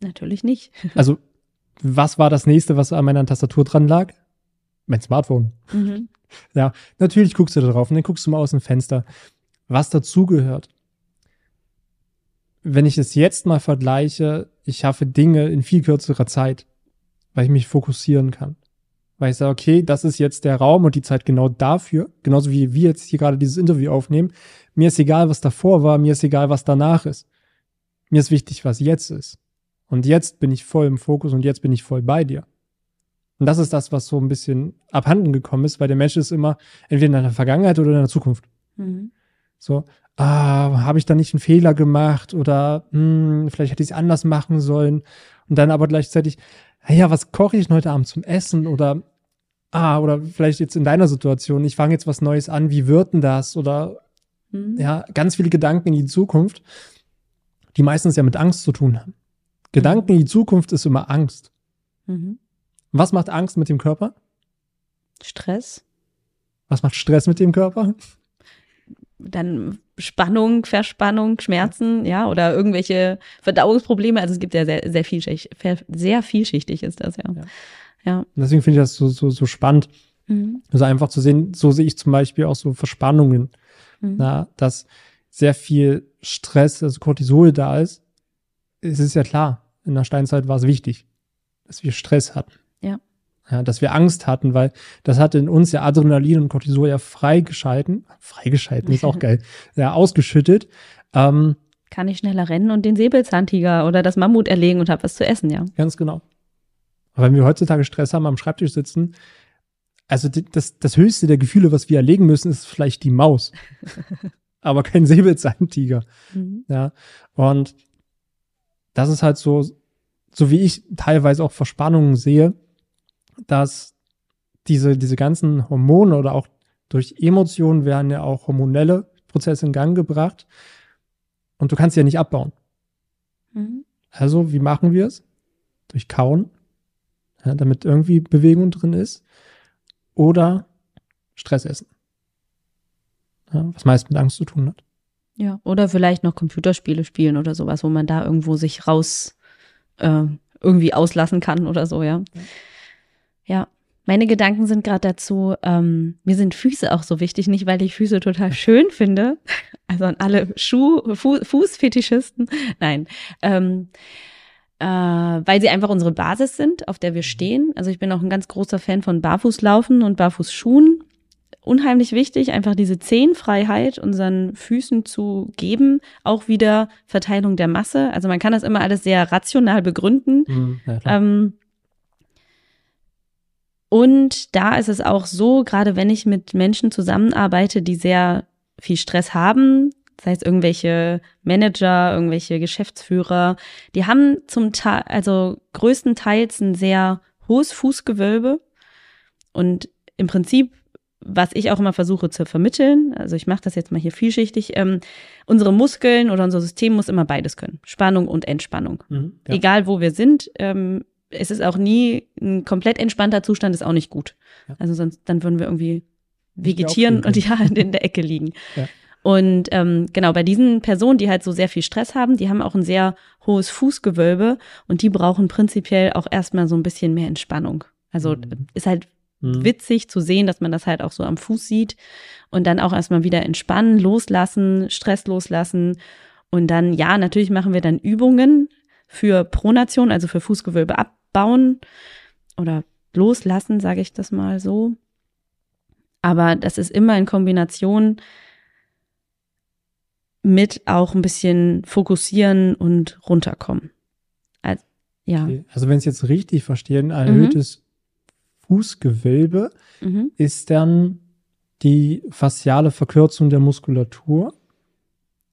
Natürlich nicht. also, was war das nächste, was an meiner Tastatur dran lag? Mein Smartphone. Mhm. Ja, natürlich guckst du da drauf und dann guckst du mal aus dem Fenster, was dazugehört. Wenn ich es jetzt mal vergleiche, ich schaffe Dinge in viel kürzerer Zeit, weil ich mich fokussieren kann. Weil ich sage, okay, das ist jetzt der Raum und die Zeit genau dafür, genauso wie wir jetzt hier gerade dieses Interview aufnehmen. Mir ist egal, was davor war, mir ist egal, was danach ist. Mir ist wichtig, was jetzt ist. Und jetzt bin ich voll im Fokus und jetzt bin ich voll bei dir. Und das ist das, was so ein bisschen abhanden gekommen ist, weil der Mensch ist immer entweder in der Vergangenheit oder in der Zukunft. Mhm. So, ah, habe ich da nicht einen Fehler gemacht oder hm, vielleicht hätte ich es anders machen sollen. Und dann aber gleichzeitig, ja, was koche ich denn heute Abend zum Essen? Oder ah, oder vielleicht jetzt in deiner Situation, ich fange jetzt was Neues an, wie wird denn das? Oder mhm. ja, ganz viele Gedanken in die Zukunft, die meistens ja mit Angst zu tun haben. Gedanken in die Zukunft ist immer Angst. Mhm. Was macht Angst mit dem Körper? Stress. Was macht Stress mit dem Körper? Dann Spannung, Verspannung, Schmerzen, ja, oder irgendwelche Verdauungsprobleme. Also es gibt ja sehr, sehr vielschichtig, sehr vielschichtig ist das, ja. Ja. ja. Und deswegen finde ich das so, so, so spannend. Mhm. Also einfach zu sehen, so sehe ich zum Beispiel auch so Verspannungen, mhm. na, dass sehr viel Stress, also Cortisol da ist. Es ist ja klar, in der Steinzeit war es wichtig, dass wir Stress hatten. Ja. Ja, dass wir Angst hatten, weil das hat in uns ja Adrenalin und Cortisol ja freigeschalten, freigeschalten ist auch geil, ja, ausgeschüttet. Ähm, Kann ich schneller rennen und den Säbelzahntiger oder das Mammut erlegen und habe was zu essen, ja. Ganz genau. Aber wenn wir heutzutage Stress haben, am Schreibtisch sitzen, also das, das höchste der Gefühle, was wir erlegen müssen, ist vielleicht die Maus. aber kein Säbelzahntiger. Mhm. Ja. Und das ist halt so, so wie ich teilweise auch Verspannungen sehe, dass diese, diese ganzen Hormone oder auch durch Emotionen werden ja auch hormonelle Prozesse in Gang gebracht und du kannst sie ja nicht abbauen. Mhm. Also, wie machen wir es? Durch Kauen, ja, damit irgendwie Bewegung drin ist oder Stress essen. Ja, was meist mit Angst zu tun hat. Ja, oder vielleicht noch Computerspiele spielen oder sowas, wo man da irgendwo sich raus äh, irgendwie auslassen kann oder so, ja. ja. Ja, meine Gedanken sind gerade dazu, ähm, mir sind Füße auch so wichtig, nicht weil ich Füße total schön finde, also an alle Schuh, Fu Fußfetischisten, nein, ähm, äh, weil sie einfach unsere Basis sind, auf der wir stehen. Also ich bin auch ein ganz großer Fan von Barfußlaufen und Barfußschuhen. Unheimlich wichtig, einfach diese Zehenfreiheit unseren Füßen zu geben, auch wieder Verteilung der Masse. Also man kann das immer alles sehr rational begründen. Mhm, ja, ähm, und da ist es auch so, gerade wenn ich mit Menschen zusammenarbeite, die sehr viel Stress haben, sei es irgendwelche Manager, irgendwelche Geschäftsführer, die haben zum Teil, also größtenteils ein sehr hohes Fußgewölbe und im Prinzip was ich auch immer versuche zu vermitteln, also ich mache das jetzt mal hier vielschichtig, ähm, unsere Muskeln oder unser System muss immer beides können. Spannung und Entspannung. Mhm, ja. Egal wo wir sind, ähm, es ist auch nie ein komplett entspannter Zustand, ist auch nicht gut. Ja. Also sonst, dann würden wir irgendwie vegetieren und ja in der Ecke liegen. Ja. Und ähm, genau, bei diesen Personen, die halt so sehr viel Stress haben, die haben auch ein sehr hohes Fußgewölbe und die brauchen prinzipiell auch erstmal so ein bisschen mehr Entspannung. Also Mhm. ist halt Mhm. witzig zu sehen, dass man das halt auch so am Fuß sieht und dann auch erstmal wieder entspannen, loslassen, Stress loslassen und dann, ja, natürlich machen wir dann Übungen für Pronation, also für Fußgewölbe abbauen oder loslassen, sage ich das mal so. Aber das ist immer in Kombination mit auch ein bisschen fokussieren und runterkommen. Also, ja. Okay. Also wenn ich es jetzt richtig verstehe, ein erhöhtes Fußgewölbe Mhm. ist dann die fasziale Verkürzung der Muskulatur.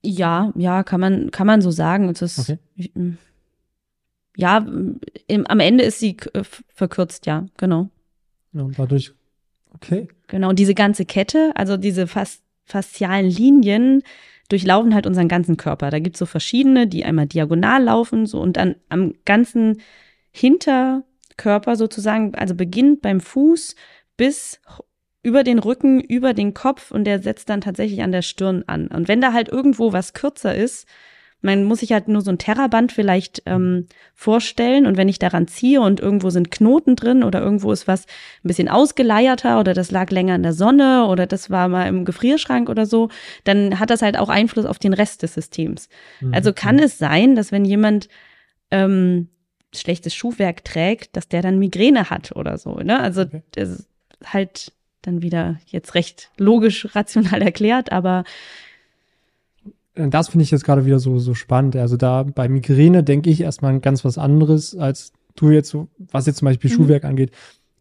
Ja, ja, kann man, kann man so sagen. Es ist, Okay. Ja, im, am Ende ist sie äh, verkürzt, ja, genau. Ja, und dadurch, okay. Genau. Und diese ganze Kette, also diese fas faszialen Linien, durchlaufen halt unseren ganzen Körper. Da gibt's so verschiedene, die einmal diagonal laufen, so und dann am ganzen Hinterkörper sozusagen, also beginnt beim Fuß bis über den Rücken, über den Kopf und der setzt dann tatsächlich an der Stirn an. Und wenn da halt irgendwo was kürzer ist, man muss sich halt nur so ein Terraband vielleicht ähm, vorstellen und wenn ich daran ziehe und irgendwo sind Knoten drin oder irgendwo ist was ein bisschen ausgeleierter oder das lag länger in der Sonne oder das war mal im Gefrierschrank oder so, dann hat das halt auch Einfluss auf den Rest des Systems. Mhm. Also kann es sein, dass wenn jemand ähm, schlechtes Schuhwerk trägt, dass der dann Migräne hat oder so. Ne? Also Okay. das ist halt dann wieder jetzt recht logisch, rational erklärt, aber Das finde ich jetzt gerade wieder so, so spannend. Also da bei Migräne denke ich erstmal an ganz was anderes, als du jetzt so, was jetzt zum Beispiel Mhm. Schuhwerk angeht.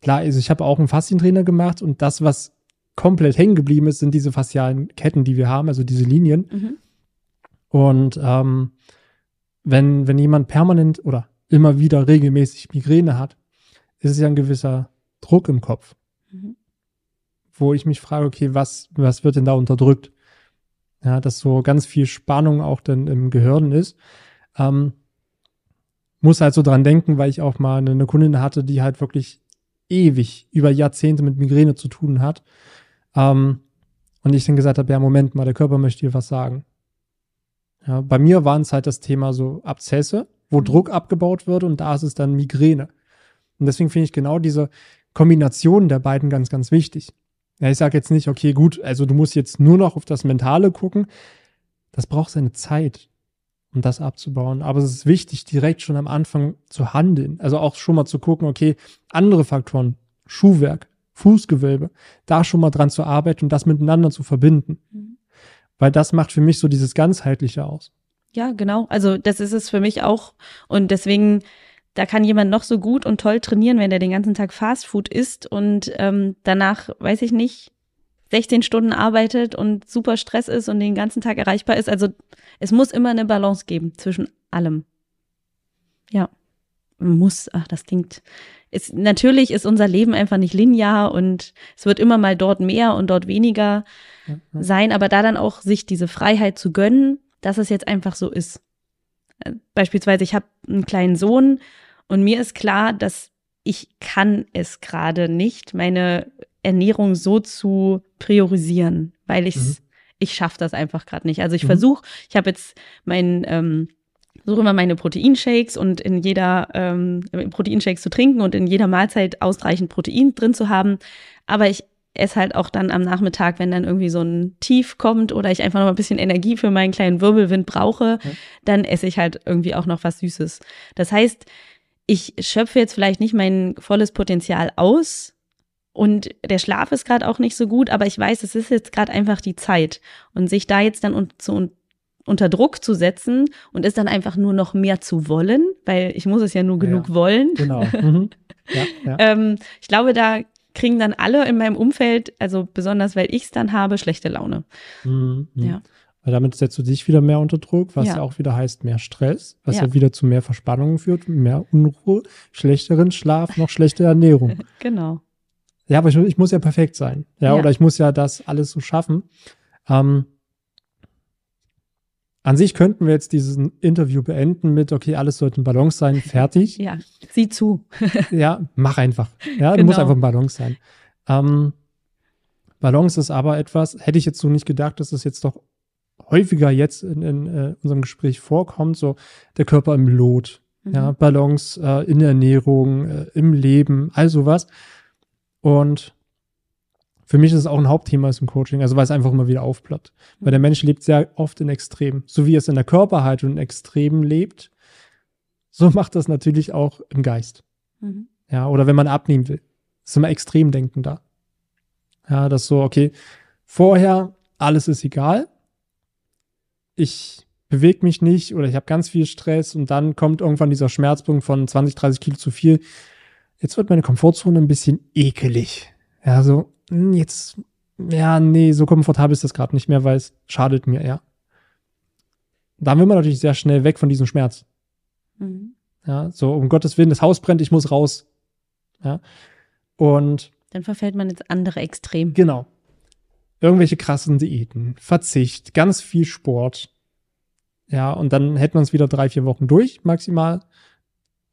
Klar, also ich habe auch einen Faszientrainer gemacht und das, was komplett hängen geblieben ist, sind diese faszialen Ketten, die wir haben, also diese Linien. mhm. Und ähm, wenn, wenn jemand permanent oder immer wieder regelmäßig Migräne hat, ist es ja ein gewisser Druck im Kopf, Mhm. wo ich mich frage, okay, was, was wird denn da unterdrückt? Ja, dass so ganz viel Spannung auch dann im Gehirn ist. Ähm, muss halt so dran denken, weil ich auch mal eine, eine Kundin hatte, die halt wirklich ewig, über Jahrzehnte mit Migräne zu tun hat. Ähm, und ich dann gesagt habe, ja, Moment mal, der Körper möchte dir was sagen. Ja, bei mir waren es halt das Thema so Abzesse, wo Mhm. Druck abgebaut wird und da ist es dann Migräne. Und deswegen finde ich genau diese Kombination der beiden ganz, ganz wichtig. Ja, ich sage jetzt nicht, okay, gut, also du musst jetzt nur noch auf das Mentale gucken. Das braucht seine Zeit, um das abzubauen. Aber es ist wichtig, direkt schon am Anfang zu handeln. Also auch schon mal zu gucken, okay, andere Faktoren, Schuhwerk, Fußgewölbe, da schon mal dran zu arbeiten und das miteinander zu verbinden. Mhm. Weil das macht für mich so dieses Ganzheitliche aus. Ja, genau. Also das ist es für mich auch. Und deswegen, da kann jemand noch so gut und toll trainieren, wenn der den ganzen Tag Fastfood isst und ähm, danach, weiß ich nicht, 16 Stunden arbeitet und super Stress ist und den ganzen Tag erreichbar ist. Also es muss immer eine Balance geben zwischen allem. Ja, muss. Ach, das klingt. Ist, natürlich ist unser Leben einfach nicht linear und es wird immer mal dort mehr und dort weniger ja. sein, aber da dann auch sich diese Freiheit zu gönnen, dass es jetzt einfach so ist. Äh, Beispielsweise, ich habe einen kleinen Sohn und mir ist klar, dass ich kann es gerade nicht, meine Ernährung so zu priorisieren, weil ich Mhm. ich schaffe das einfach gerade nicht. Also ich Mhm. versuche, ich habe jetzt mein ähm, suche immer meine Proteinshakes und in jeder ähm, Proteinshakes zu trinken und in jeder Mahlzeit ausreichend Protein drin zu haben. Aber ich esse halt auch dann am Nachmittag, wenn dann irgendwie so ein Tief kommt oder ich einfach noch ein bisschen Energie für meinen kleinen Wirbelwind brauche, Ja. dann esse ich halt irgendwie auch noch was Süßes. Das heißt, ich schöpfe jetzt vielleicht nicht mein volles Potenzial aus und der Schlaf ist gerade auch nicht so gut, aber ich weiß, es ist jetzt gerade einfach die Zeit und sich da jetzt dann un zu, un unter Druck zu setzen und es dann einfach nur noch mehr zu wollen, weil ich muss es ja nur Ja. genug wollen. Genau. Mhm. Ja, ja. Ähm, ich glaube, da kriegen dann alle in meinem Umfeld, also besonders weil ich es dann habe, schlechte Laune. Mhm. mhm. Ja. Weil damit setzt du dich wieder mehr unter Druck, was ja, Ja. auch wieder heißt mehr Stress, was ja. Ja. wieder zu mehr Verspannungen führt, mehr Unruhe, schlechteren Schlaf, noch schlechte Ernährung. Genau. Ja, aber ich, ich muss ja perfekt sein. Ja, Ja. oder ich muss ja das alles so schaffen. Ähm, an sich könnten wir jetzt dieses Interview beenden mit, okay, alles sollte in Balance sein, fertig. Ja, sieh zu. ja, mach einfach. Ja, du musst Genau. einfach in Balance sein. Ähm, Balance ist aber etwas, hätte ich jetzt so nicht gedacht, dass es jetzt doch häufiger jetzt in, in äh, unserem Gespräch vorkommt, so der Körper im Lot, ja, Balance äh, in der Ernährung, äh, im Leben, all sowas. Und für mich ist es auch ein Hauptthema ist im Coaching, also weil es einfach immer wieder aufploppt. Weil der Mensch lebt sehr oft in Extremen. So wie es in der Körperhaltung in Extremen lebt, so macht das natürlich auch im Geist. Mhm. Ja, oder wenn man abnehmen will. Ist immer Extremdenken da. Ja, das so, okay, vorher alles ist egal. Ich bewege mich nicht oder ich habe ganz viel Stress und dann kommt irgendwann dieser Schmerzpunkt von 20, 30 Kilo zu viel. Jetzt wird meine Komfortzone ein bisschen ekelig. Ja, so, hm, jetzt, ja, nee, so komfortabel ist das gerade nicht mehr, weil es schadet mir eher. Dann will man natürlich sehr schnell weg von diesem Schmerz. Mhm. Ja, so um Gottes Willen, das Haus brennt, ich muss raus. Ja. Und Dann verfällt man ins andere Extrem. genau. Irgendwelche krassen Diäten, Verzicht, ganz viel Sport. Ja, und dann hätten wir uns wieder drei, vier Wochen durch, maximal.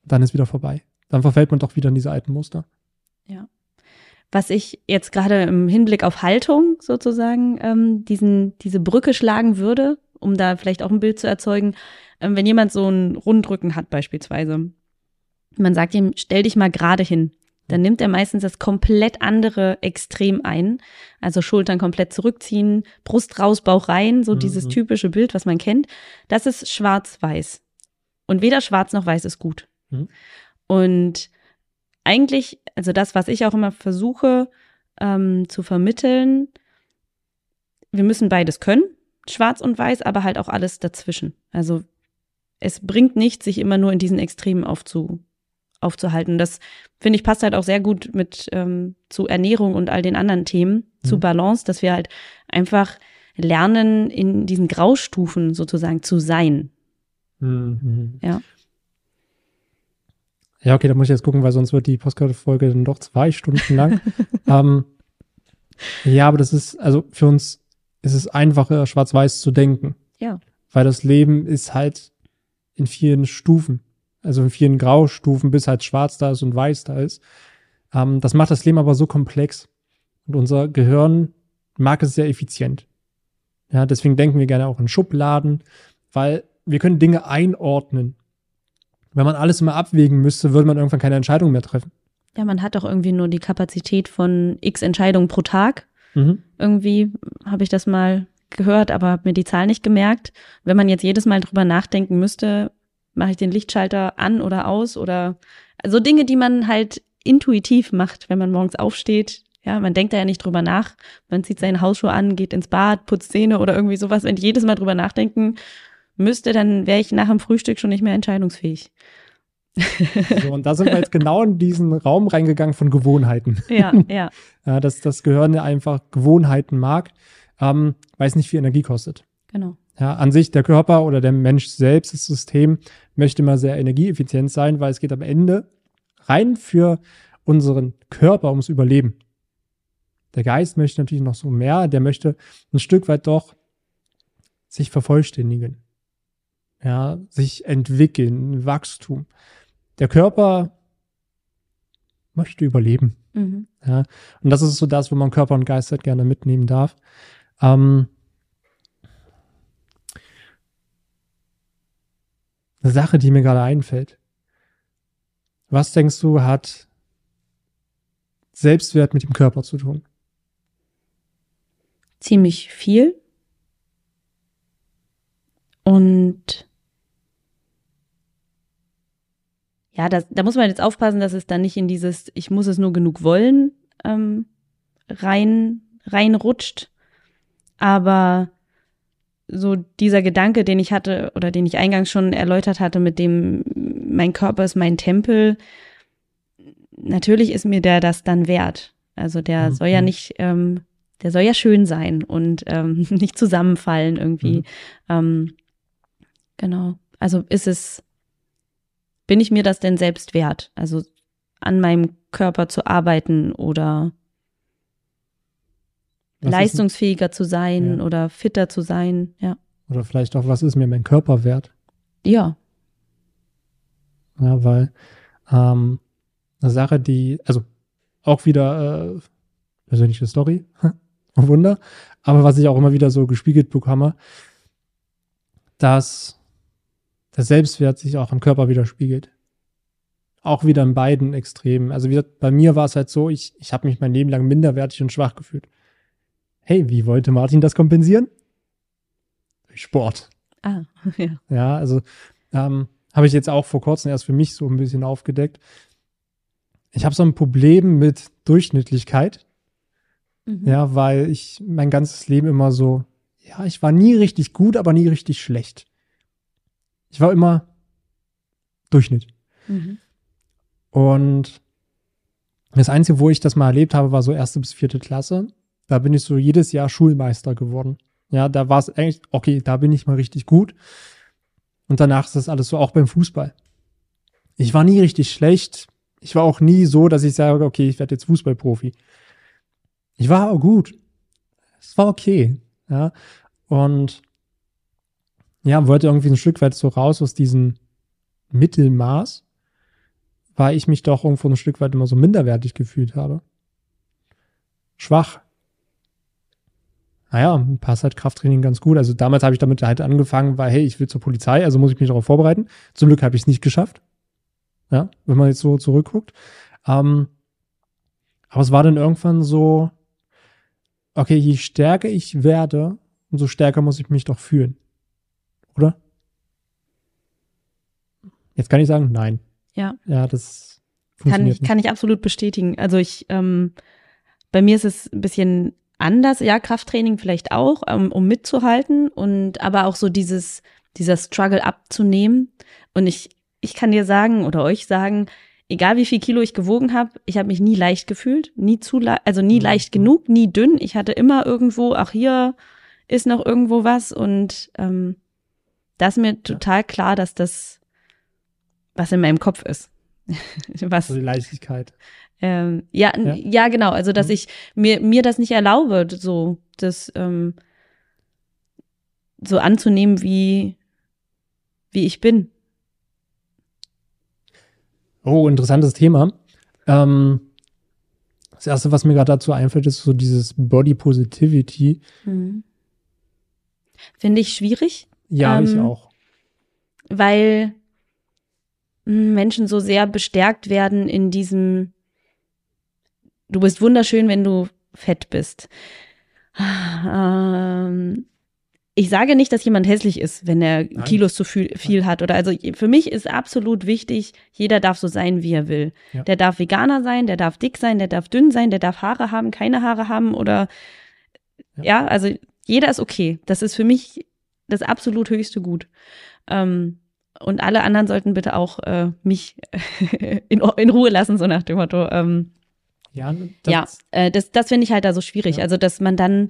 Dann ist wieder vorbei. Dann verfällt man doch wieder in diese alten Muster. was ich jetzt gerade im Hinblick auf Haltung sozusagen ähm, diesen, diese Brücke schlagen würde, um da vielleicht auch ein Bild zu erzeugen, ähm, wenn jemand so einen Rundrücken hat beispielsweise. Man sagt ihm, stell dich mal gerade hin. Dann nimmt er meistens das komplett andere Extrem ein. Also Schultern komplett zurückziehen, Brust raus, Bauch rein, so Mhm. dieses typische Bild, was man kennt. Das ist schwarz-weiß. Und weder schwarz noch weiß ist gut. Mhm. Und eigentlich, also das, was ich auch immer versuche ähm, zu vermitteln, wir müssen beides können, schwarz und weiß, aber halt auch alles dazwischen. Also es bringt nichts, sich immer nur in diesen Extremen aufzu, aufzuhalten. Das finde ich passt halt auch sehr gut mit ähm, zu Ernährung und all den anderen Themen, zu Mhm. Balance, dass wir halt einfach lernen, in diesen Graustufen sozusagen zu sein. Mhm. Ja. Ja, okay, da muss ich jetzt gucken, weil sonst wird die Postkarte-Folge dann doch zwei Stunden lang. ähm, ja, aber das ist, also für uns ist es einfacher, schwarz-weiß zu denken. Ja. Weil das Leben ist halt in vielen Stufen, also in vielen Graustufen, bis halt schwarz da ist und weiß da ist. Ähm, das macht das Leben aber so komplex. Und unser Gehirn mag es sehr effizient. Ja, deswegen denken wir gerne auch in Schubladen, weil wir können Dinge einordnen. Wenn man alles immer abwägen müsste, würde man irgendwann keine Entscheidung mehr treffen. Ja, man hat doch irgendwie nur die Kapazität von x Entscheidungen pro Tag. Mhm. Irgendwie habe ich das mal gehört, aber habe mir die Zahl nicht gemerkt. Wenn man jetzt jedes Mal drüber nachdenken müsste, mache ich den Lichtschalter an oder aus oder so Dinge, die man halt intuitiv macht, wenn man morgens aufsteht. Ja, man denkt da ja nicht drüber nach. Man zieht seine Hausschuhe an, geht ins Bad, putzt Zähne oder irgendwie sowas. Wenn ich jedes Mal drüber nachdenken müsste, dann wäre ich nach dem Frühstück schon nicht mehr entscheidungsfähig. So, und da sind wir jetzt genau in diesen Raum reingegangen von Gewohnheiten. Ja, ja. Ja, dass das Gehirn einfach Gewohnheiten mag, ähm, weil es nicht viel Energie kostet. Genau. Ja, an sich der Körper oder der Mensch selbst, das System, möchte immer sehr energieeffizient sein, weil es geht am Ende rein für unseren Körper ums Überleben. Der Geist möchte natürlich noch so mehr, der möchte ein Stück weit doch sich vervollständigen. Ja, sich entwickeln, Wachstum. Der Körper möchte überleben. Mhm. Ja, und das ist so das, wo man Körper und Geist halt gerne mitnehmen darf. Ähm, eine Sache, die mir gerade einfällt. Was denkst du, hat Selbstwert mit dem Körper zu tun? ziemlich viel. Und ja, das, da muss man jetzt aufpassen, dass es dann nicht in dieses, ich muss es nur genug wollen, ähm, rein, reinrutscht. Aber so dieser Gedanke, den ich hatte oder den ich eingangs schon erläutert hatte, mit dem mein Körper ist mein Tempel, natürlich ist mir der das dann wert. Also der Mhm. soll ja nicht, ähm, der soll ja schön sein und ähm, nicht zusammenfallen irgendwie. Mhm. Ähm, genau. Also ist es, bin ich mir das denn selbst wert? Also an meinem Körper zu arbeiten oder Was ist- leistungsfähiger zu sein Ja. oder fitter zu sein. Ja. Oder vielleicht auch, was ist mir mein Körper wert? Ja. Ja, weil ähm, eine Sache, die, also auch wieder äh, persönliche Story, ein Wunder, aber was ich auch immer wieder so gespiegelt bekomme, dass der Selbstwert sich auch am Körper widerspiegelt. Auch wieder in beiden Extremen. Also wie gesagt, bei mir war es halt so, ich, ich habe mich mein Leben lang minderwertig und schwach gefühlt. Hey, wie wollte Martin das kompensieren? Durch Sport. Ah, ja. Ja, also ähm, habe ich jetzt auch vor kurzem erst für mich so ein bisschen aufgedeckt. Ich habe so ein Problem mit Durchschnittlichkeit, Mhm. ja, weil ich mein ganzes Leben immer so, ja, ich war nie richtig gut, aber nie richtig schlecht. Ich war immer Durchschnitt. Mhm. Und das Einzige, wo ich das mal erlebt habe, war so erste bis vierte Klasse. Da bin ich so jedes Jahr Schulmeister geworden. Ja, da war es eigentlich, okay, da bin ich mal richtig gut. Und danach ist das alles so, auch beim Fußball. Ich war nie richtig schlecht. Ich war auch nie so, dass ich sage, okay, ich werde jetzt Fußballprofi. Ich war auch gut. Es war okay. Ja, und ja, wollte irgendwie ein Stück weit so raus aus diesem Mittelmaß weil ich mich doch irgendwo ein Stück weit immer so minderwertig gefühlt habe. Schwach. Naja, passt halt Krafttraining ganz gut. Also damals habe ich damit halt angefangen, weil, hey, ich will zur Polizei, also muss ich mich darauf vorbereiten. Zum Glück habe ich es nicht geschafft. Ja, wenn man jetzt so zurückguckt. Ähm, aber es war dann irgendwann so, okay, je stärker ich werde, umso stärker muss ich mich doch fühlen. Oder? Jetzt kann ich sagen, nein. Ja. Ja, das Kann ich, kann ich absolut bestätigen. Also ich, ähm, bei mir ist es ein bisschen anders, ja, Krafttraining vielleicht auch, um, um mitzuhalten und aber auch so dieses, dieser Struggle abzunehmen. Und ich, ich kann dir sagen oder euch sagen, egal wie viel Kilo ich gewogen habe, ich habe mich nie leicht gefühlt, nie zu, also nie Mhm. leicht genug, nie dünn. Ich hatte immer irgendwo, ach hier ist noch irgendwo was und ähm, da ist mir total klar, dass das was in meinem Kopf ist. was So die Leichtigkeit. Ähm, ja, Ja. ja, genau. Also, dass Mhm. ich mir, mir das nicht erlaube, so, das, ähm, so anzunehmen, wie, wie ich bin. Oh, interessantes Thema. Ähm, das erste, was mir gerade dazu einfällt, ist so dieses Body Positivity. Finde ich schwierig, Ja, ich Ähm, auch. weil mh, Menschen so sehr bestärkt werden in diesem, du bist wunderschön, wenn du fett bist. Ähm, ich sage nicht, dass jemand hässlich ist, wenn er Nein. Kilos zu viel, viel hat. Oder also für mich ist absolut wichtig, jeder darf so sein, wie er will. Ja. Der darf Veganer sein, der darf dick sein, der darf dünn sein, der darf Haare haben, keine Haare haben oder Ja. ja, also jeder ist okay. Das ist für mich das absolut höchste Gut. Ähm, und alle anderen sollten bitte auch äh, mich in, in Ruhe lassen, so nach dem Motto. Ähm, Ja, das, ja, äh, das, das finde ich halt da so schwierig. Ja. Also, dass man dann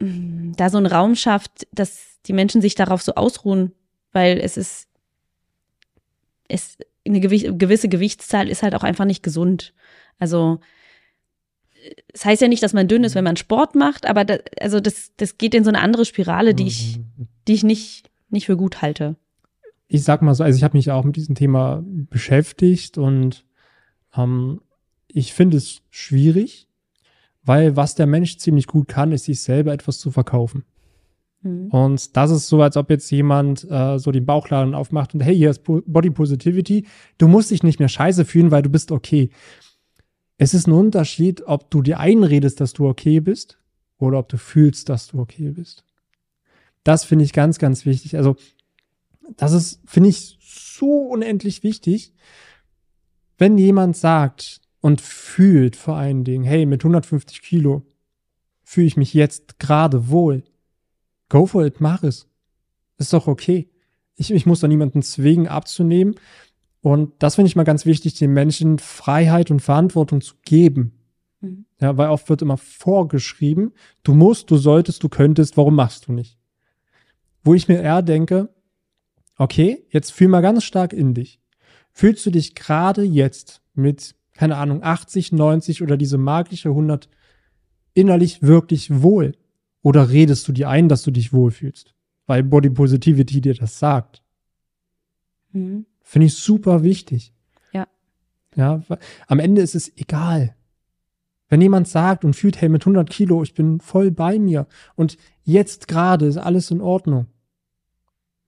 mh, da so einen Raum schafft, dass die Menschen sich darauf so ausruhen, weil es ist, es, eine gewi- gewisse Gewichtszahl ist halt auch einfach nicht gesund. Also, es heißt ja nicht, dass man dünn ist, wenn man Sport macht, aber da, also das, das geht in so eine andere Spirale, die ich, Mhm. die ich nicht, nicht für gut halte. ich sag mal so, also ich habe mich auch mit diesem Thema beschäftigt und ähm, ich finde es schwierig, weil was der Mensch ziemlich gut kann, ist sich selber etwas zu verkaufen. Mhm. Und das ist so, als ob jetzt jemand äh, so den Bauchladen aufmacht und hey, hier ist Body Positivity. Du musst dich nicht mehr scheiße fühlen, weil du bist okay. Es ist ein Unterschied, ob du dir einredest, dass du okay bist oder ob du fühlst, dass du okay bist. Das finde ich ganz, ganz wichtig. Also, das ist, finde ich, so unendlich wichtig, wenn jemand sagt und fühlt vor allen Dingen, hey, mit 150 Kilo fühle ich mich jetzt gerade wohl. Go for it, mach es. Ist doch okay. Ich, ich muss da niemanden zwingen, abzunehmen. Und das finde ich mal ganz wichtig, den Menschen Freiheit und Verantwortung zu geben. Mhm. Ja, weil oft wird immer vorgeschrieben, du musst, du solltest, du könntest, warum machst du nicht? Wo ich mir eher denke, okay, jetzt fühl mal ganz stark in dich. Fühlst du dich gerade jetzt mit, keine Ahnung, 80, 90 oder diese magische 100 innerlich wirklich wohl? Oder redest du dir ein, dass du dich wohlfühlst? Weil Body Positivity dir das sagt. Mhm. Finde ich super wichtig. Ja. Ja, am Ende ist es egal. Wenn jemand sagt und fühlt, hey, mit 100 Kilo, ich bin voll bei mir und jetzt gerade ist alles in Ordnung.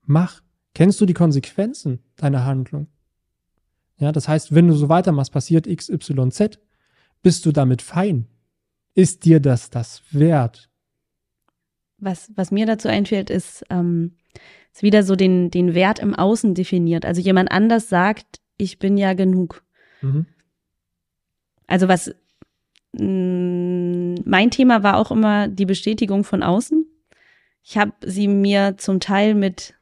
Mach. Kennst du die Konsequenzen deiner Handlung? Ja, das heißt, wenn du so weitermachst, passiert X, Y, Z. Bist du damit fein? Ist dir das das wert? Was, was mir dazu einfällt, ist, ähm, ist wieder so den, den Wert im Außen definiert. Also jemand anders sagt, ich bin ja genug. Mhm. Also was mh, mein Thema war auch immer die Bestätigung von außen. Ich habe sie mir zum Teil mit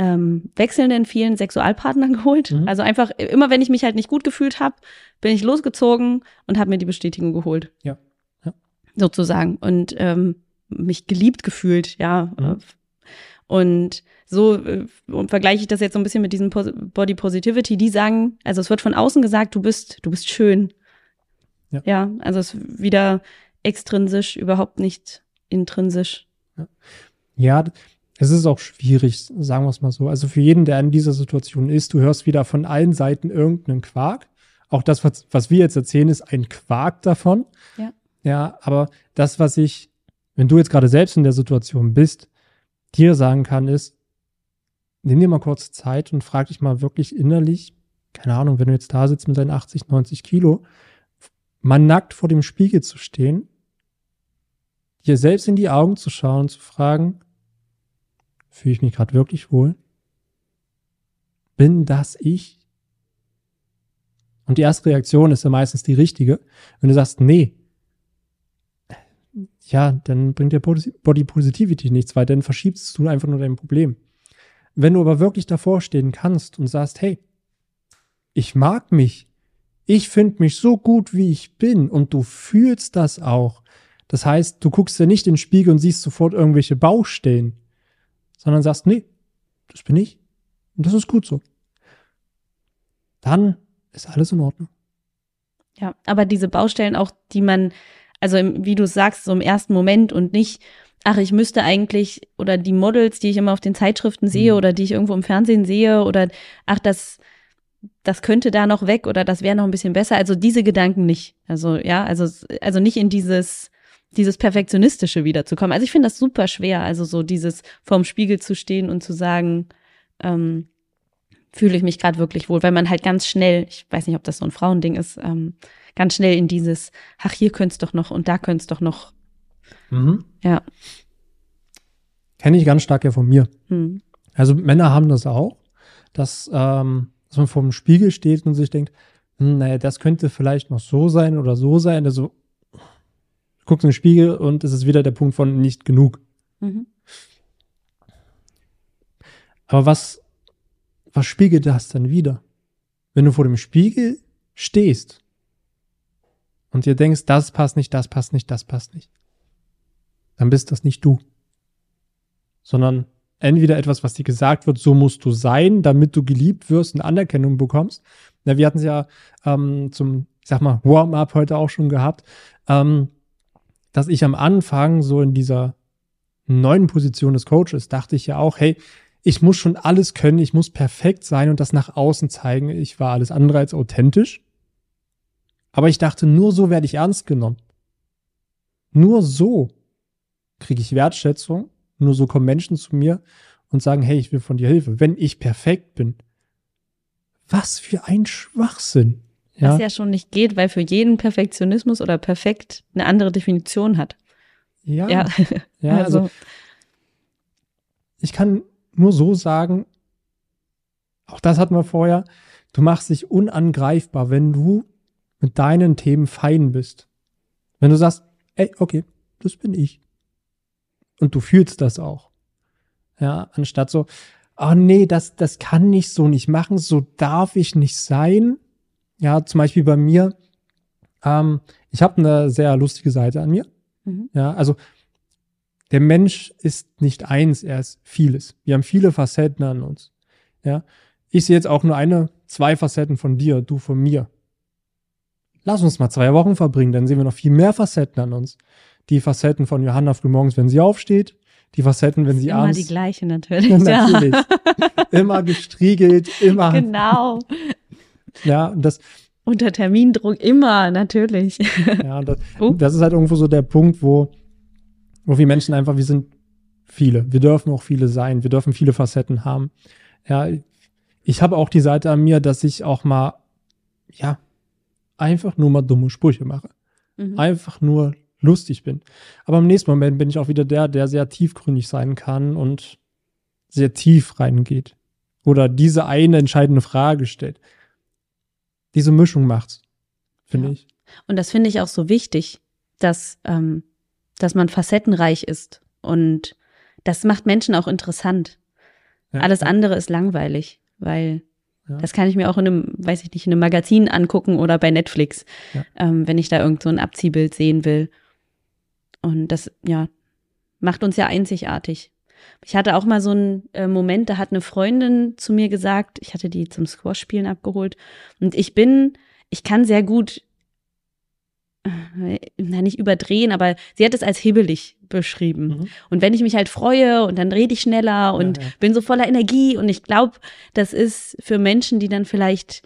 ähm, wechselnden vielen Sexualpartnern geholt. Mhm. Also einfach immer, wenn ich mich halt nicht gut gefühlt habe, bin ich losgezogen und habe mir die Bestätigung geholt. Ja. Ja. Sozusagen. Und ähm, mich geliebt gefühlt, ja. Mhm. Und so äh, und vergleiche ich das jetzt so ein bisschen mit diesem Body Positivity. Die sagen, also es wird von außen gesagt, du bist, du bist schön. Ja. ja also es ist wieder extrinsisch, überhaupt nicht intrinsisch. Ja, es ist auch schwierig, sagen wir es mal so. Also für jeden, der in dieser Situation ist, du hörst wieder von allen Seiten irgendeinen Quark. Auch das, was, was wir jetzt erzählen, ist ein Quark davon. Ja. Ja, aber das, was ich, wenn du jetzt gerade selbst in der Situation bist, dir sagen kann, ist, nimm dir mal kurz Zeit und frag dich mal wirklich innerlich, keine Ahnung, wenn du jetzt da sitzt mit deinen 80, 90 Kilo, mal nackt vor dem Spiegel zu stehen, dir selbst in die Augen zu schauen und zu fragen, fühle ich mich gerade wirklich wohl? Bin das ich? Und die erste Reaktion ist ja meistens die richtige. Wenn du sagst, nee, ja, dann bringt dir Body Positivity nichts, weil dann verschiebst du einfach nur dein Problem. Wenn du aber wirklich davor stehen kannst und sagst, hey, ich mag mich, ich finde mich so gut, wie ich bin und du fühlst das auch. Das heißt, du guckst ja nicht in den Spiegel und siehst sofort irgendwelche Baustellen, sondern sagst, nee, das bin ich und das ist gut so. Dann ist alles in Ordnung. Ja, aber diese Baustellen auch, die man, also im, wie du sagst, so im ersten Moment und nicht, ach, ich müsste eigentlich, oder die Models, die ich immer auf den Zeitschriften sehe Mhm. oder die ich irgendwo im Fernsehen sehe, oder ach, das, das könnte da noch weg oder das wäre noch ein bisschen besser. Also diese Gedanken nicht. Also, ja, also, also nicht in dieses, dieses Perfektionistische wiederzukommen. Also ich finde das super schwer, also so dieses vorm Spiegel zu stehen und zu sagen, ähm, fühle ich mich gerade wirklich wohl, weil man halt ganz schnell, ich weiß nicht, ob das so ein Frauending ist, ähm, ganz schnell in dieses, ach, hier könnte es doch noch und da könnte es doch noch. Mhm. Ja. Kenne ich ganz stark ja von mir. Hm. Also Männer haben das auch, dass, ähm, dass man vor dem Spiegel steht und sich denkt, hm, naja, das könnte vielleicht noch so sein oder so sein. Also guckst in den Spiegel und es ist wieder der Punkt von nicht genug. Mhm. Aber was, was spiegelt das dann wieder? Wenn du vor dem Spiegel stehst und dir denkst, das passt nicht, das passt nicht, das passt nicht, dann bist das nicht du. Sondern entweder etwas, was dir gesagt wird, so musst du sein, damit du geliebt wirst und Anerkennung bekommst. Na, wir hatten es ja ähm, zum, ich sag mal, Warm-up heute auch schon gehabt, ähm, dass ich am Anfang so in dieser neuen Position des Coaches dachte ich ja auch, hey, ich muss schon alles können, ich muss perfekt sein und das nach außen zeigen. Ich war alles andere als authentisch. Aber ich dachte, nur so werde ich ernst genommen. Nur so kriege ich Wertschätzung. Nur so kommen Menschen zu mir und sagen, hey, ich will von dir Hilfe, wenn ich perfekt bin. Was für ein Schwachsinn. Ja, Was ja schon nicht geht, weil für jeden Perfektionismus oder perfekt eine andere Definition hat. ja, Ja, ja also, also, ich kann nur so sagen, auch das hatten wir vorher, du machst dich unangreifbar, wenn du mit deinen Themen fein bist. Wenn du sagst, ey, okay, das bin ich. Und du fühlst das auch. Ja, anstatt so, oh nee, das, das kann ich so nicht machen, so darf ich nicht sein. Ja, zum Beispiel bei mir, ähm, ich habe eine sehr lustige Seite an mir. mhm. Ja, also der Mensch ist nicht eins, er ist vieles. Wir haben viele Facetten an uns. Ja, ich sehe jetzt auch nur eine, zwei Facetten von dir, du von mir. Lass uns mal zwei Wochen verbringen, dann sehen wir noch viel mehr Facetten an uns. Die Facetten von Johanna frühmorgens, wenn sie aufsteht, die Facetten, wenn sie Immer abends. die gleiche natürlich. natürlich. immer gestriegelt, immer. Ja, genau. Ja, und das, Unter Termindruck immer, natürlich. ja, das, Oh. das ist halt irgendwo so der Punkt, wo, wo wir Menschen einfach, wir sind viele. Wir dürfen auch viele sein. Wir dürfen viele Facetten haben. Ja, ich habe auch die Seite an mir, dass ich auch mal, ja, einfach nur mal dumme Sprüche mache. Mhm. Einfach nur lustig bin. Aber im nächsten Moment bin ich auch wieder der, der sehr tiefgründig sein kann und sehr tief reingeht. Oder diese eine entscheidende Frage stellt. Diese Mischung macht's, finde Ja. ich. Und das finde ich auch so wichtig, dass, ähm, dass man facettenreich ist. Und das macht Menschen auch interessant. Ja. Alles andere ist langweilig, weil Ja. das kann ich mir auch in einem, weiß ich nicht, in einem Magazin angucken oder bei Netflix, ähm, wenn ich da irgend so ein Abziehbild sehen will. Und das, ja, macht uns ja einzigartig. Ich hatte auch mal so einen äh, Moment, da hat eine Freundin zu mir gesagt, ich hatte die zum Squash-Spielen abgeholt und ich bin, ich kann sehr gut, äh, na nicht überdrehen, aber sie hat es als hibbelig beschrieben. Mhm. Und wenn ich mich halt freue und dann rede ich schneller und Ja, ja. bin so voller Energie und ich glaube, das ist für Menschen, die dann vielleicht,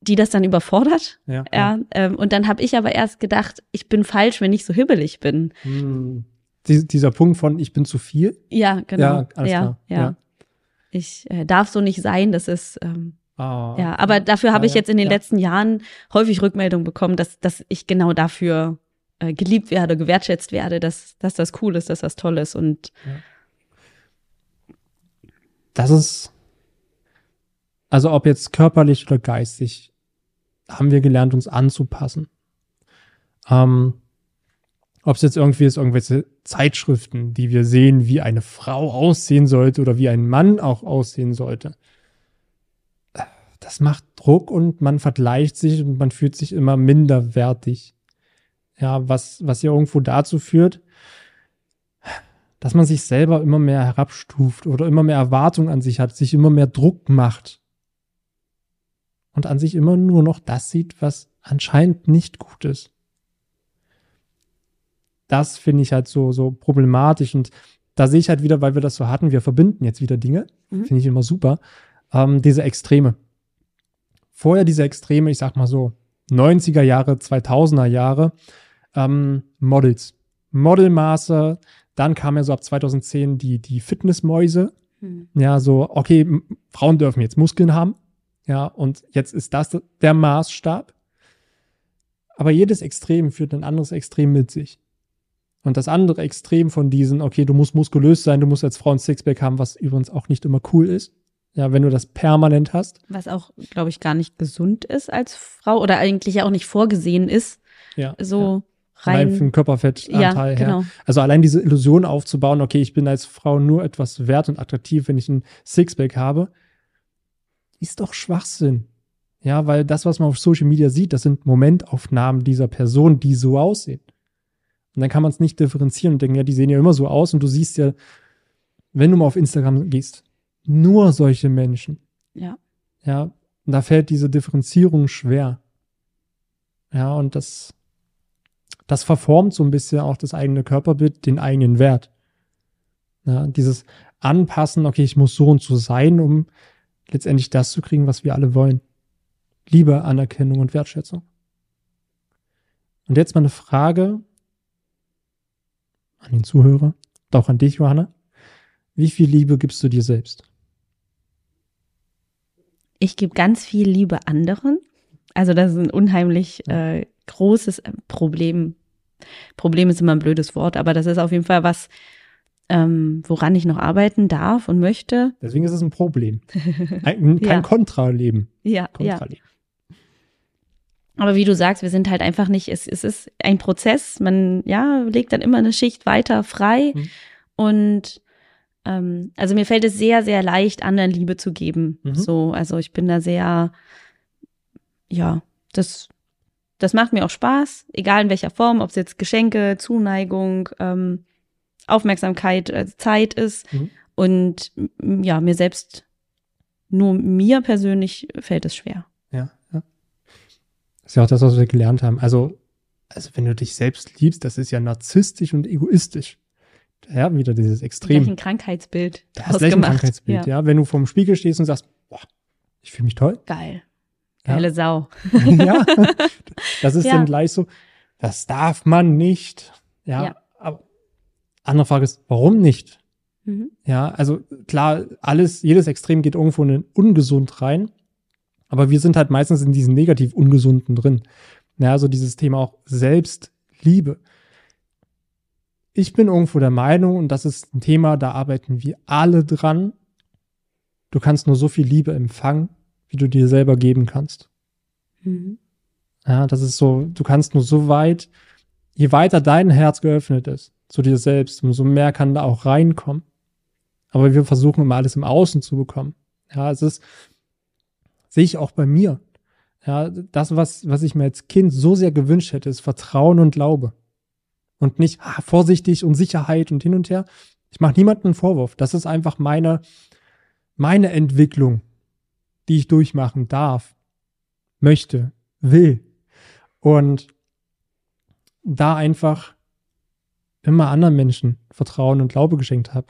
die das dann überfordert. Ja, Ja, ähm, und dann habe ich aber erst gedacht, ich bin falsch, wenn ich so hibbelig bin. Hm. Die, dieser Punkt von ich bin zu viel. Ja, genau. Ja, alles ja, klar. ja. Ja. Ich äh, darf so nicht sein, das ist ähm, Ah, ja, aber dafür habe ich jetzt in den letzten Jahren häufig Rückmeldungen bekommen, dass, dass ich genau dafür äh, geliebt werde, gewertschätzt werde, dass, dass das cool ist, dass das toll ist und Das ist, also ob jetzt körperlich oder geistig, haben wir gelernt, uns anzupassen. Ähm, ob es jetzt irgendwie ist, irgendwelche Zeitschriften, die wir sehen, wie eine Frau aussehen sollte oder wie ein Mann auch aussehen sollte. Das macht Druck und man vergleicht sich und man fühlt sich immer minderwertig. Ja, was, was ja irgendwo dazu führt, dass man sich selber immer mehr herabstuft oder immer mehr Erwartungen an sich hat, sich immer mehr Druck macht und an sich immer nur noch das sieht, was anscheinend nicht gut ist. Das finde ich halt so, so problematisch und da sehe ich halt wieder, weil wir das so hatten, wir verbinden jetzt wieder Dinge, Mhm. finde ich immer super, ähm, diese Extreme. Vorher diese Extreme, ich sag mal so, 90er Jahre, 2000er Jahre, ähm, Models. Modelmaße, dann kam ja so ab 2010 die, die Fitnessmäuse. Ja, so, okay, Frauen dürfen jetzt Muskeln haben. Ja, und jetzt ist das der Maßstab. Aber jedes Extrem führt ein anderes Extrem mit sich. Und das andere Extrem von diesen, okay, du musst muskulös sein, du musst als Frau ein Sixpack haben, was übrigens auch nicht immer cool ist. Ja, wenn du das permanent hast. was auch, glaube ich, gar nicht gesund ist als Frau oder eigentlich ja auch nicht vorgesehen ist, Ja. so ja. Rein. für den Körperfettanteil ja, her. genau. Also allein diese Illusion aufzubauen, okay, ich bin als Frau nur etwas wert und attraktiv, wenn ich ein Sixpack habe, ist doch Schwachsinn. Ja, weil das, was man auf Social Media sieht, das sind Momentaufnahmen dieser Person, die so aussehen. Und dann kann man es nicht differenzieren und denken, ja, die sehen ja immer so aus und du siehst ja, wenn du mal auf Instagram gehst, nur solche Menschen. Ja. Ja, und da fällt diese Differenzierung schwer. Ja, und das, das verformt so ein bisschen auch das eigene Körperbild, den eigenen Wert. Ja, dieses Anpassen, okay, ich muss so und so sein, um letztendlich das zu kriegen, was wir alle wollen. Liebe, Anerkennung und Wertschätzung. Und jetzt mal eine Frage an den Zuhörer, und auch an dich, Johanna. Wie viel Liebe gibst du dir selbst? Ich gebe ganz viel Liebe anderen. Also das ist ein unheimlich äh, großes äh, Problem. Problem ist immer ein blödes Wort, aber das ist auf jeden Fall was, ähm, woran ich noch arbeiten darf und möchte. Deswegen ist es ein Problem. Ein, kein Ja. Kontraleben. Ja, ja. Aber wie du sagst, wir sind halt einfach nicht, es, es ist ein Prozess. Man, ja, legt dann immer eine Schicht weiter frei. Mhm. Und ähm, also mir fällt es sehr, sehr leicht, anderen Liebe zu geben. Mhm. So, also ich bin da sehr, ja, das, das macht mir auch Spaß, egal in welcher Form, ob es jetzt Geschenke, Zuneigung, ähm, Aufmerksamkeit, äh, Zeit ist. Mhm. Und ja, mir selbst, nur mir persönlich fällt es schwer. Ja, ja. Das ist ja auch das, was wir gelernt haben. Also, also wenn du dich selbst liebst, das ist ja narzisstisch und egoistisch. Ja, wieder dieses Extrem. Gleich ein Krankheitsbild. Das ist gleich ein Krankheitsbild, ja. Ja. Wenn du vorm Spiegel stehst und sagst, boah, ich fühle mich toll. Geil. Ja. Geile Sau. ja, das ist Ja. dann gleich so, das darf man nicht. Ja, Ja. aber andere Frage ist, warum nicht? Mhm. Ja, also klar, alles, jedes Extrem geht irgendwo in den ungesund rein, aber wir sind halt meistens in diesen negativ ungesunden drin. Ja, also dieses Thema auch Selbstliebe. Ich bin irgendwo der Meinung, und das ist ein Thema, da arbeiten wir alle dran. Du kannst nur so viel Liebe empfangen, wie du dir selber geben kannst. Mhm. Ja, das ist so, du kannst nur so weit, je weiter dein Herz geöffnet ist zu dir selbst, umso mehr kann da auch reinkommen. Aber wir versuchen immer alles im Außen zu bekommen. Ja, es ist, sehe ich auch bei mir. Ja, das, was, was ich mir als Kind so sehr gewünscht hätte, ist Vertrauen und Glaube. Und nicht ah, vorsichtig und Sicherheit und hin und her. Ich mache niemandem einen Vorwurf. Das ist einfach meine, meine Entwicklung, die ich durchmachen darf, möchte, will. Und da einfach immer anderen Menschen Vertrauen und Glaube geschenkt habe.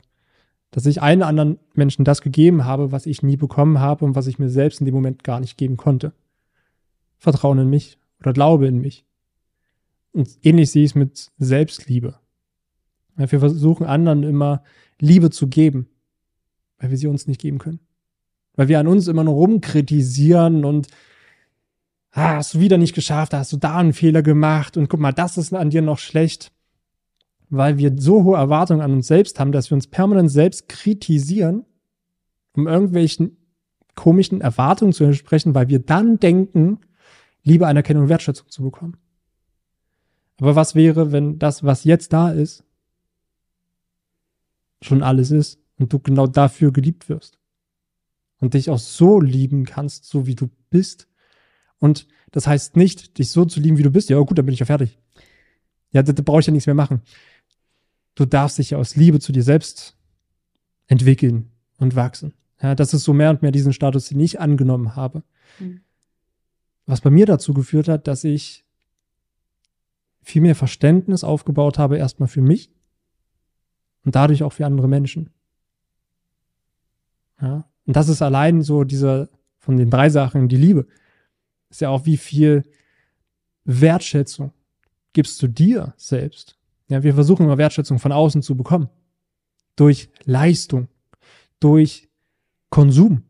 Dass ich allen anderen Menschen das gegeben habe, was ich nie bekommen habe und was ich mir selbst in dem Moment gar nicht geben konnte. Vertrauen in mich oder Glaube in mich. Und ähnlich sehe ich es mit Selbstliebe. Wir versuchen anderen immer Liebe zu geben, weil wir sie uns nicht geben können. Weil wir an uns immer nur rumkritisieren und ah, hast du wieder nicht geschafft, hast du da einen Fehler gemacht und guck mal, das ist an dir noch schlecht. Weil wir so hohe Erwartungen an uns selbst haben, dass wir uns permanent selbst kritisieren, um irgendwelchen komischen Erwartungen zu entsprechen, weil wir dann denken, Liebe, Anerkennung und Wertschätzung zu bekommen. Aber was wäre, wenn das, was jetzt da ist, schon alles ist und du genau dafür geliebt wirst? Und dich auch so lieben kannst, so wie du bist. Und das heißt nicht, dich so zu lieben, wie du bist. Ja, gut, dann bin ich ja fertig. Ja, da, da brauche ich ja nichts mehr machen. Du darfst dich ja aus Liebe zu dir selbst entwickeln und wachsen. Ja, das ist so mehr und mehr diesen Status, den ich angenommen habe. Mhm. Was bei mir dazu geführt hat, dass ich viel mehr Verständnis aufgebaut habe, erstmal für mich und dadurch auch für andere Menschen. Ja, und das ist allein so dieser von den drei Sachen, die Liebe, ist ja auch wie viel Wertschätzung gibst du dir selbst. Ja, wir versuchen immer Wertschätzung von außen zu bekommen. Durch Leistung, durch Konsum,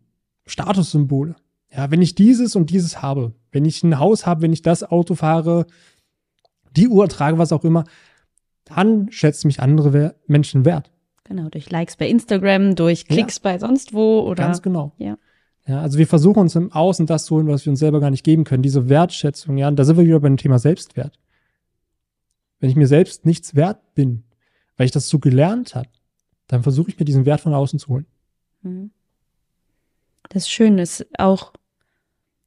Statussymbole. Ja, wenn ich dieses und dieses habe, wenn ich ein Haus habe, wenn ich das Auto fahre, die Uhr trage, was auch immer, dann schätzen mich andere Menschen wert. Genau, durch Likes bei Instagram, durch Ja. Klicks bei sonst wo oder. Ganz genau. Ja. Ja, also wir versuchen uns im Außen das zu holen, was wir uns selber gar nicht geben können. Diese Wertschätzung, ja, und da sind wir wieder beim Thema Selbstwert. Wenn ich mir selbst nichts wert bin, weil ich das so gelernt habe, dann versuche ich mir diesen Wert von außen zu holen. Mhm. Das ist schön, ist auch,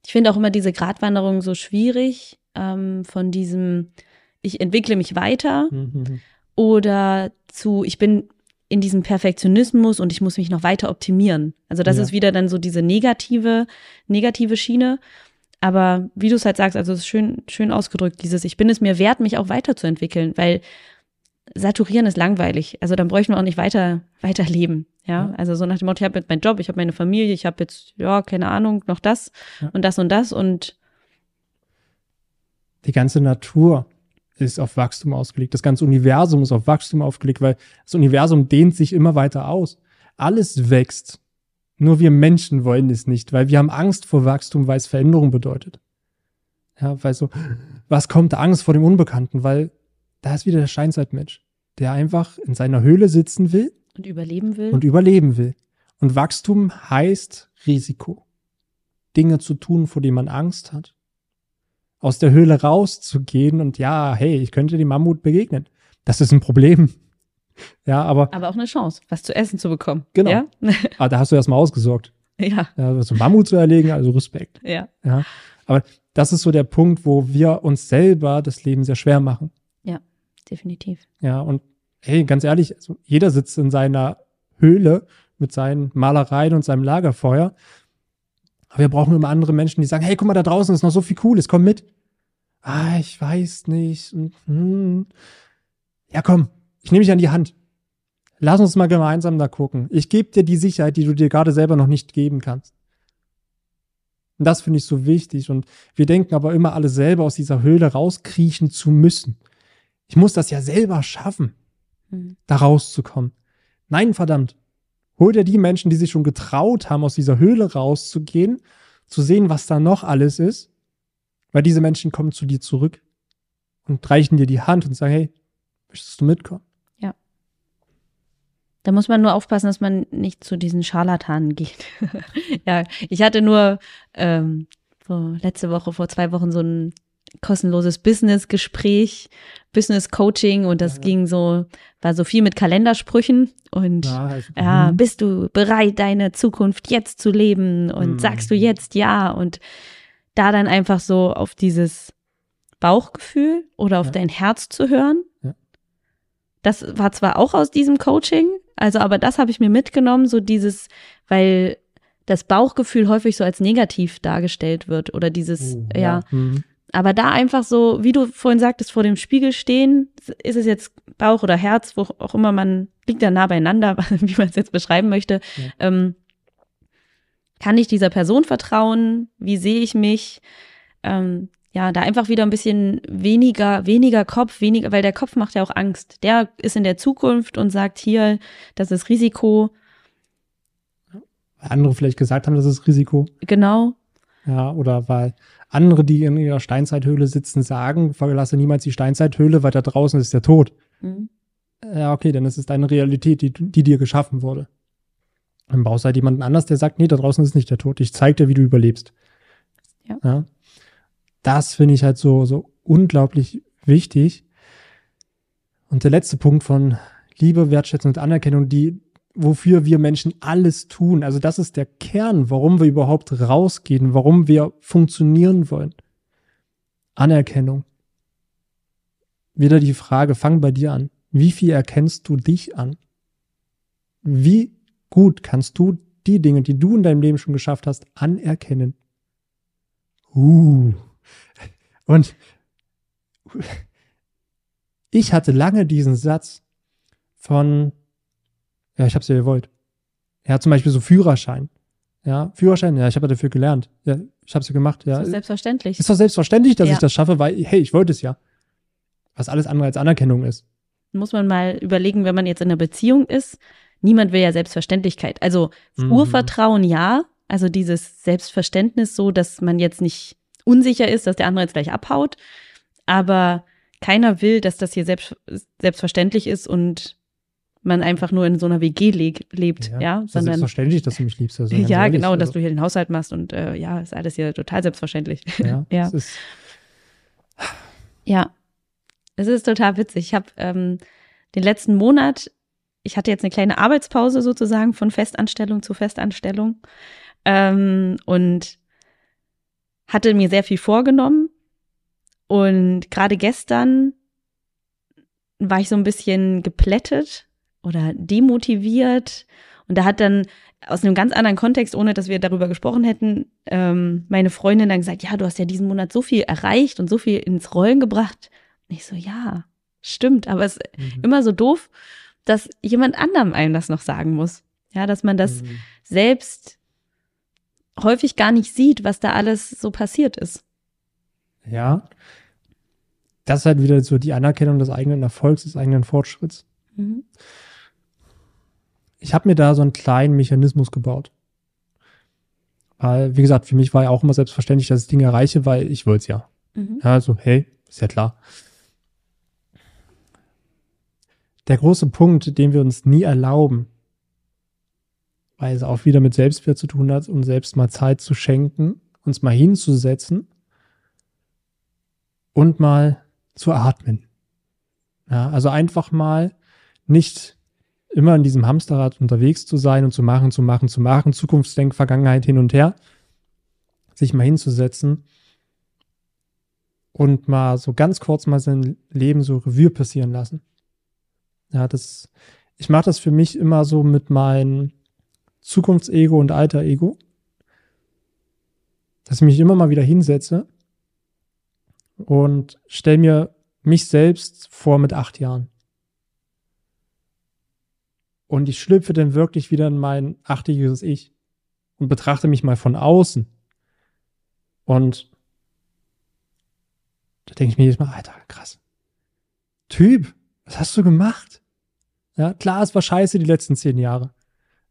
ich finde auch immer diese Gratwanderung so schwierig, ähm, von diesem, ich entwickle mich weiter Mhm. oder zu, ich bin in diesem Perfektionismus und ich muss mich noch weiter optimieren. Also das Ja. ist wieder dann so diese negative, negative Schiene. Aber wie du es halt sagst, also es ist schön, schön ausgedrückt, dieses, ich bin es mir wert, mich auch weiterzuentwickeln, weil saturieren ist langweilig. Also dann bräuchten wir auch nicht weiter, weiter leben. Ja, Ja. also so nach dem Motto, ich habe jetzt meinen Job, ich habe meine Familie, ich habe jetzt, ja, keine Ahnung, noch das Ja. und das und das und Die ganze Natur ist auf Wachstum ausgelegt. Das ganze Universum ist auf Wachstum aufgelegt, weil das Universum dehnt sich immer weiter aus. Alles wächst. Nur wir Menschen wollen es nicht, weil wir haben Angst vor Wachstum, weil es Veränderung bedeutet. Ja, weil so, was kommt Angst vor dem Unbekannten? Weil da ist wieder der Steinzeitmensch, der einfach in seiner Höhle sitzen will und überleben will. und überleben will. Und Wachstum heißt Risiko. Dinge zu tun, vor denen man Angst hat. Aus der Höhle rauszugehen und ja, hey, ich könnte dem Mammut begegnen. Das ist ein Problem. Ja, aber aber auch eine Chance, was zu essen zu bekommen. Genau. Ja, ah, da hast du erstmal ausgesorgt. ja, Ja, so Mammut zu erlegen, also Respekt. ja. Ja, aber das ist so der Punkt, wo wir uns selber das Leben sehr schwer machen. definitiv. Ja, und hey, ganz ehrlich, also jeder sitzt in seiner Höhle mit seinen Malereien und seinem Lagerfeuer. Aber wir brauchen immer andere Menschen, die sagen, hey, guck mal, da draußen ist noch so viel Cooles, komm mit. ah, ich weiß nicht. Und, hm. Ja, komm, ich nehme dich an die Hand. Lass uns mal gemeinsam da gucken. Ich gebe dir die Sicherheit, die du dir gerade selber noch nicht geben kannst. Und das finde ich so wichtig. Und wir denken aber immer alle selber aus dieser Höhle rauskriechen zu müssen. Ich muss das ja selber schaffen, mhm. da rauszukommen. Nein, verdammt. Hol dir die Menschen, die sich schon getraut haben, aus dieser Höhle rauszugehen, zu sehen, was da noch alles ist. Weil diese Menschen kommen zu dir zurück und reichen dir die Hand und sagen, hey, möchtest du mitkommen? Da muss man nur aufpassen, dass man nicht zu diesen Scharlatanen geht. ja, ich hatte nur ähm, so letzte Woche, vor zwei Wochen so ein kostenloses Business-Gespräch, Business-Coaching und das ja. ging so, war so viel mit Kalendersprüchen und ja, also, ja mhm. bist du bereit, deine Zukunft jetzt zu leben und mhm. sagst du jetzt ja und da dann einfach so auf dieses Bauchgefühl oder auf ja. dein Herz zu hören. Ja. Das war zwar auch aus diesem Coaching, also aber das habe ich mir mitgenommen, so dieses, weil das Bauchgefühl häufig so als negativ dargestellt wird oder dieses, oh, ja. ja. Mhm. Aber da einfach so, wie du vorhin sagtest, vor dem Spiegel stehen, ist es jetzt Bauch oder Herz, wo auch immer man liegt da nah beieinander, wie man es jetzt beschreiben möchte. Ja. Ähm, kann ich dieser Person vertrauen? Wie sehe ich mich? Ähm, ja, da einfach wieder ein bisschen weniger, weniger Kopf, weniger, weil der Kopf macht ja auch Angst. Der ist in der Zukunft und sagt hier, das ist Risiko. Weil andere vielleicht gesagt haben, das ist Risiko. Genau. Ja, oder weil andere, die in ihrer Steinzeithöhle sitzen, sagen, verlasse niemals die Steinzeithöhle, weil da draußen ist der Tod. Mhm. Ja, okay, dann ist es deine Realität, die, die dir geschaffen wurde. Dann brauchst du halt jemanden anders, der sagt, nee, da draußen ist nicht der Tod. Ich zeig dir, wie du überlebst. Ja. ja? Das finde ich halt so, so unglaublich wichtig. Und der letzte Punkt von Liebe, Wertschätzung und Anerkennung, die, wofür wir Menschen alles tun. Also das ist der Kern, warum wir überhaupt rausgehen, warum wir funktionieren wollen. Anerkennung. Wieder die Frage, fang bei dir an. Wie viel erkennst du dich an? Wie gut kannst du die Dinge, die du in deinem Leben schon geschafft hast, anerkennen. Uh. Und ich hatte lange diesen Satz von, ja, ich hab's ja gewollt. Ja, zum Beispiel so Führerschein. Ja, Führerschein, ja, ich habe dafür gelernt. Ja, ich habe es ja gemacht. Ja. Ist doch selbstverständlich. Ist doch selbstverständlich, dass ja. ich das schaffe, weil, hey, ich wollte es ja. Was alles andere als Anerkennung ist. Muss man mal überlegen, wenn man jetzt in einer Beziehung ist, niemand will ja Selbstverständlichkeit. Also mhm. Urvertrauen ja, also dieses Selbstverständnis so, dass man jetzt nicht unsicher ist, dass der andere jetzt gleich abhaut. Aber keiner will, dass das hier selbst, selbstverständlich ist und man einfach nur in so einer WG le lebt, ja, ja ist sondern selbstverständlich, dass du mich liebst. Also ja, ehrlich, genau, also. dass du hier den Haushalt machst und äh, ja, ist alles hier total selbstverständlich. Ja, ja. Es ja, es ist total witzig. Ich habe ähm, den letzten Monat ich hatte jetzt eine kleine Arbeitspause sozusagen von Festanstellung zu Festanstellung ähm, und hatte mir sehr viel vorgenommen. Und gerade gestern war ich so ein bisschen geplättet oder demotiviert. Und da hat dann aus einem ganz anderen Kontext, ohne dass wir darüber gesprochen hätten, ähm, meine Freundin dann gesagt, ja, du hast ja diesen Monat so viel erreicht und so viel ins Rollen gebracht. Und ich so, ja, stimmt, aber es ist mhm. immer so doof dass jemand anderem einem das noch sagen muss. Ja, dass man das mhm. selbst häufig gar nicht sieht, was da alles so passiert ist. Ja. Das ist halt wieder so die Anerkennung des eigenen Erfolgs, des eigenen Fortschritts. Mhm. Ich habe mir da so einen kleinen Mechanismus gebaut. Weil, wie gesagt, für mich war ja auch immer selbstverständlich, dass ich Dinge erreiche, weil ich wollte es ja. Mhm. Ja, also, hey, ist ja klar. der große Punkt, den wir uns nie erlauben, weil es auch wieder mit Selbstwert zu tun hat, uns selbst mal Zeit zu schenken, uns mal hinzusetzen und mal zu atmen. Ja, also einfach mal nicht immer in diesem Hamsterrad unterwegs zu sein und zu machen, zu machen, zu machen, Zukunftsdenk, Vergangenheit hin und her, sich mal hinzusetzen und mal so ganz kurz mal sein Leben so Revue passieren lassen. Ja, das, ich mache das für mich immer so mit meinem Zukunftsego und Alter-Ego, dass ich mich immer mal wieder hinsetze und stelle mir mich selbst vor mit acht Jahren. Und ich schlüpfe dann wirklich wieder in mein achtjähriges Ich und betrachte mich mal von außen. Und da denke ich mir jedes Mal, Alter, krass. Typ, was hast du gemacht? Ja, klar, es war scheiße die letzten zehn Jahre.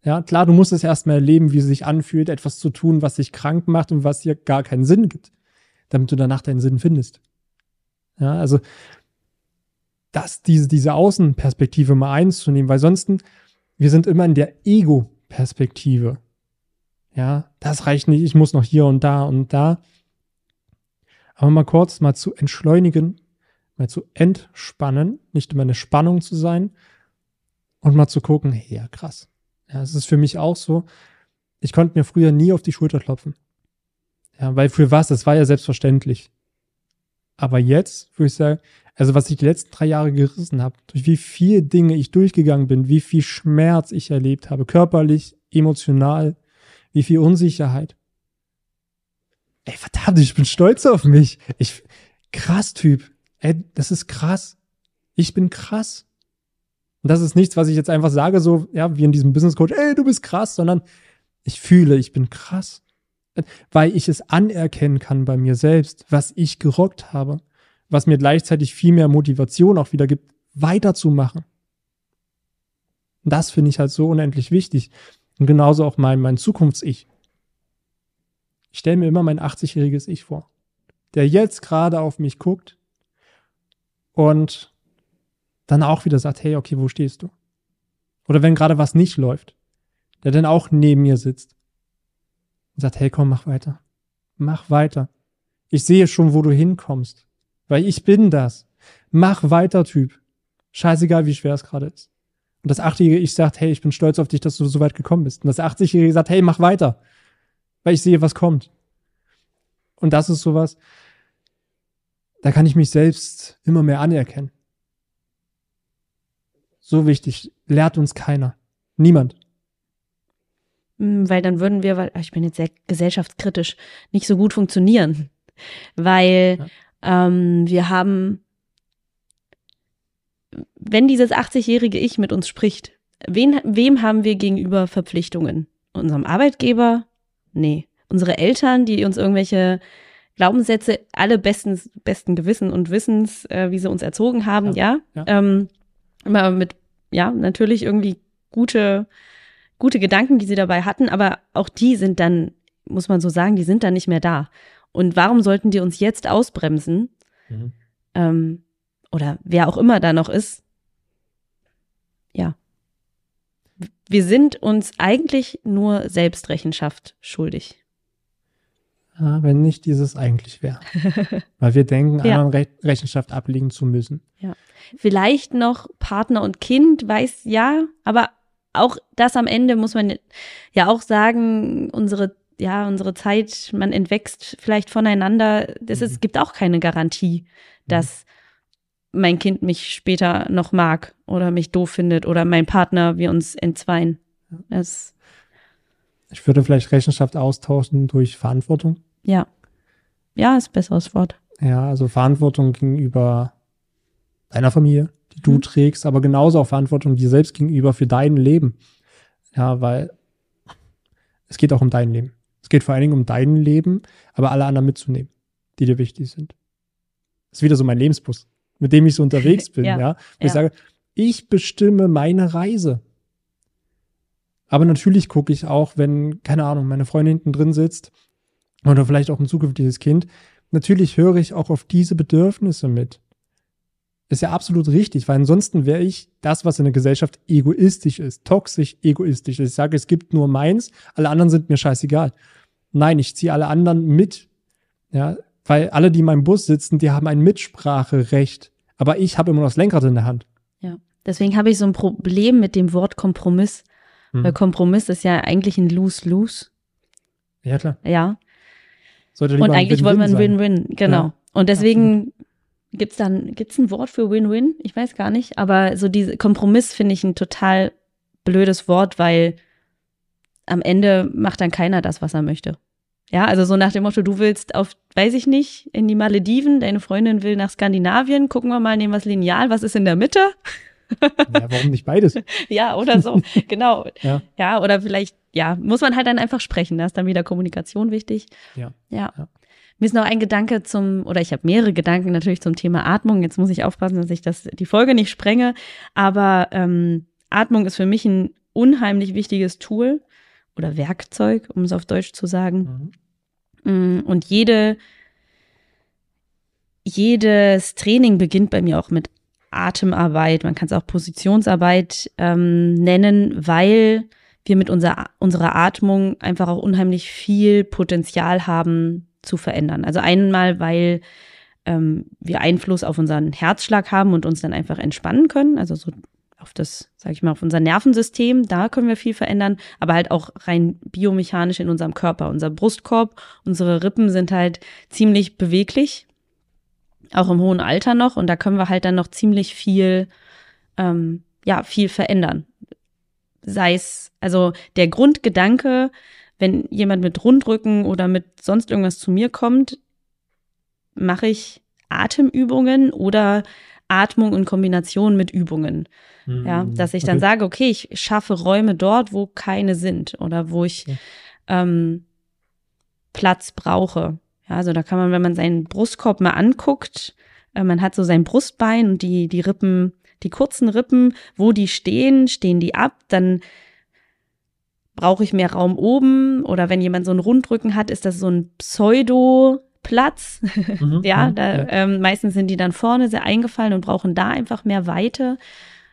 Ja, klar, du musst es erstmal erleben, wie es sich anfühlt, etwas zu tun, was dich krank macht und was dir gar keinen Sinn gibt, damit du danach deinen Sinn findest. Ja, also, das, diese, diese Außenperspektive mal einzunehmen, weil sonst, wir sind immer in der Ego-Perspektive. Ja, das reicht nicht, ich muss noch hier und da und da. Aber mal kurz mal zu entschleunigen, mal zu entspannen, nicht immer eine Spannung zu sein und mal zu gucken, ja, krass. Ja, es ist für mich auch so. Ich konnte mir früher nie auf die Schulter klopfen. Ja, weil für was? Das war ja selbstverständlich. Aber jetzt, würde ich sagen, also was ich die letzten drei Jahre gerissen habe, durch wie viele Dinge ich durchgegangen bin, wie viel Schmerz ich erlebt habe, körperlich, emotional, wie viel Unsicherheit. Ey, verdammt, ich bin stolz auf mich. Ich, krass Typ. Ey, das ist krass. Ich bin krass. Und das ist nichts, was ich jetzt einfach sage, so, ja, wie in diesem Business Coach, ey, du bist krass, sondern ich fühle, ich bin krass. Weil ich es anerkennen kann bei mir selbst, was ich gerockt habe. Was mir gleichzeitig viel mehr Motivation auch wieder gibt, weiterzumachen. Das finde ich halt so unendlich wichtig. Und genauso auch mein, mein Zukunfts-Ich. Ich stelle mir immer mein 80-jähriges Ich vor, der jetzt gerade auf mich guckt und dann auch wieder sagt, hey, okay, wo stehst du? Oder wenn gerade was nicht läuft, der dann auch neben mir sitzt und sagt, hey, komm, mach weiter. Mach weiter. Ich sehe schon, wo du hinkommst, weil ich bin das. Mach weiter, Typ. Scheißegal, wie schwer es gerade ist. Und das Achtjährige Ich sagt, hey, ich bin stolz auf dich, dass du so weit gekommen bist. Und das 80-Jährige sagt, hey, mach weiter. Weil ich sehe, was kommt. Und das ist sowas, da kann ich mich selbst immer mehr anerkennen. So wichtig. Lehrt uns keiner. Niemand. Hm, weil dann würden wir, weil ich bin jetzt sehr gesellschaftskritisch, nicht so gut funktionieren. Weil ja. ähm, wir haben, wenn dieses 80-jährige Ich mit uns spricht, wen, wem haben wir gegenüber Verpflichtungen? Unserem Arbeitgeber? Nee. Unsere Eltern, die uns irgendwelche Glaubenssätze, alle besten, besten Gewissen und Wissens, äh, wie sie uns erzogen haben, ja. ja? ja. Ähm, immer mit, ja, natürlich irgendwie gute, gute Gedanken, die sie dabei hatten, aber auch die sind dann, muss man so sagen, die sind dann nicht mehr da. Und warum sollten die uns jetzt ausbremsen? Mhm. Ähm, oder wer auch immer da noch ist. Ja. Wir sind uns eigentlich nur Selbstrechenschaft schuldig. Ja, wenn nicht dieses eigentlich wäre. Weil wir denken, ja. anderen Rechenschaft ablegen zu müssen. Ja. Vielleicht noch Partner und Kind, weiß ja, aber auch das am Ende muss man ja auch sagen, unsere ja, unsere Zeit, man entwächst vielleicht voneinander. Es mhm. gibt auch keine Garantie, mhm. dass mhm. mein Kind mich später noch mag oder mich doof findet oder mein Partner wir uns entzweien. Das ich würde vielleicht Rechenschaft austauschen durch Verantwortung. Ja. Ja, ist ein besseres Wort. Ja, also Verantwortung gegenüber deiner Familie, die du mhm. trägst, aber genauso auch Verantwortung dir selbst gegenüber für dein Leben. Ja, weil es geht auch um dein Leben. Es geht vor allen Dingen um dein Leben, aber alle anderen mitzunehmen, die dir wichtig sind. Das ist wieder so mein Lebensbus, mit dem ich so unterwegs bin, ja. ja? Wo ja. ich sage, ich bestimme meine Reise. Aber natürlich gucke ich auch, wenn, keine Ahnung, meine Freundin hinten drin sitzt oder vielleicht auch ein zukünftiges Kind, natürlich höre ich auch auf diese Bedürfnisse mit. Ist ja absolut richtig, weil ansonsten wäre ich das, was in der Gesellschaft egoistisch ist, toxisch egoistisch. Ich sage, es gibt nur meins, alle anderen sind mir scheißegal. Nein, ich ziehe alle anderen mit. Ja, weil alle, die in meinem Bus sitzen, die haben ein Mitspracherecht. Aber ich habe immer noch das Lenkrad in der Hand. Ja, deswegen habe ich so ein Problem mit dem Wort Kompromiss. Hm. Weil Kompromiss ist ja eigentlich ein Lose-Lose. Ja, klar. Ja. Sollte und eigentlich wollen wir ein Win-Win, genau. Ja, und deswegen gibt es dann, gibt es ein Wort für Win-Win? Ich weiß gar nicht, aber so diese Kompromiss finde ich ein total blödes Wort, weil am Ende macht dann keiner das, was er möchte. Ja, also so nach dem Motto, du willst auf, weiß ich nicht, in die Malediven, deine Freundin will nach Skandinavien, gucken wir mal, nehmen wir das Lineal, was ist in der Mitte? Ja, warum nicht beides? ja, oder so, genau. Ja. ja, oder vielleicht, ja, muss man halt dann einfach sprechen, da ist dann wieder Kommunikation wichtig. Ja. Ja. Ja. Mir ist noch ein Gedanke zum, oder ich habe mehrere Gedanken natürlich zum Thema Atmung. Jetzt muss ich aufpassen, dass ich das, die Folge nicht sprenge. Aber ähm, Atmung ist für mich ein unheimlich wichtiges Tool oder Werkzeug, um es auf Deutsch zu sagen. Mhm. Mm, Und jede, jedes Training beginnt bei mir auch mit Atemarbeit. Man kann es auch Positionsarbeit ähm, nennen, weil wir mit unserer, unserer Atmung einfach auch unheimlich viel Potenzial haben zu verändern. Also einmal, weil ähm, wir Einfluss auf unseren Herzschlag haben und uns dann einfach entspannen können. Also so auf das, sag ich mal, auf unser Nervensystem, da können wir viel verändern, aber halt auch rein biomechanisch in unserem Körper. Unser Brustkorb, unsere Rippen sind halt ziemlich beweglich, auch im hohen Alter noch, und da können wir halt dann noch ziemlich viel, ähm, ja, viel verändern. Sei es, also der Grundgedanke, wenn jemand mit Rundrücken oder mit sonst irgendwas zu mir kommt, mache ich Atemübungen oder Atmung in Kombination mit Übungen. Ja, Mhm. dass ich dann Okay. sage, okay, ich schaffe Räume dort, wo keine sind oder wo ich Ja. ähm, Platz brauche. Ja, also da kann man, wenn man seinen Brustkorb mal anguckt, äh, man hat so sein Brustbein und die, die Rippen, die kurzen Rippen, wo die stehen, stehen die ab, dann brauche ich mehr Raum oben oder wenn jemand so einen Rundrücken hat, ist das so ein Pseudo-Platz. Mhm. Ja, Mhm. da, Ähm, meistens sind die dann vorne sehr eingefallen und brauchen da einfach mehr Weite.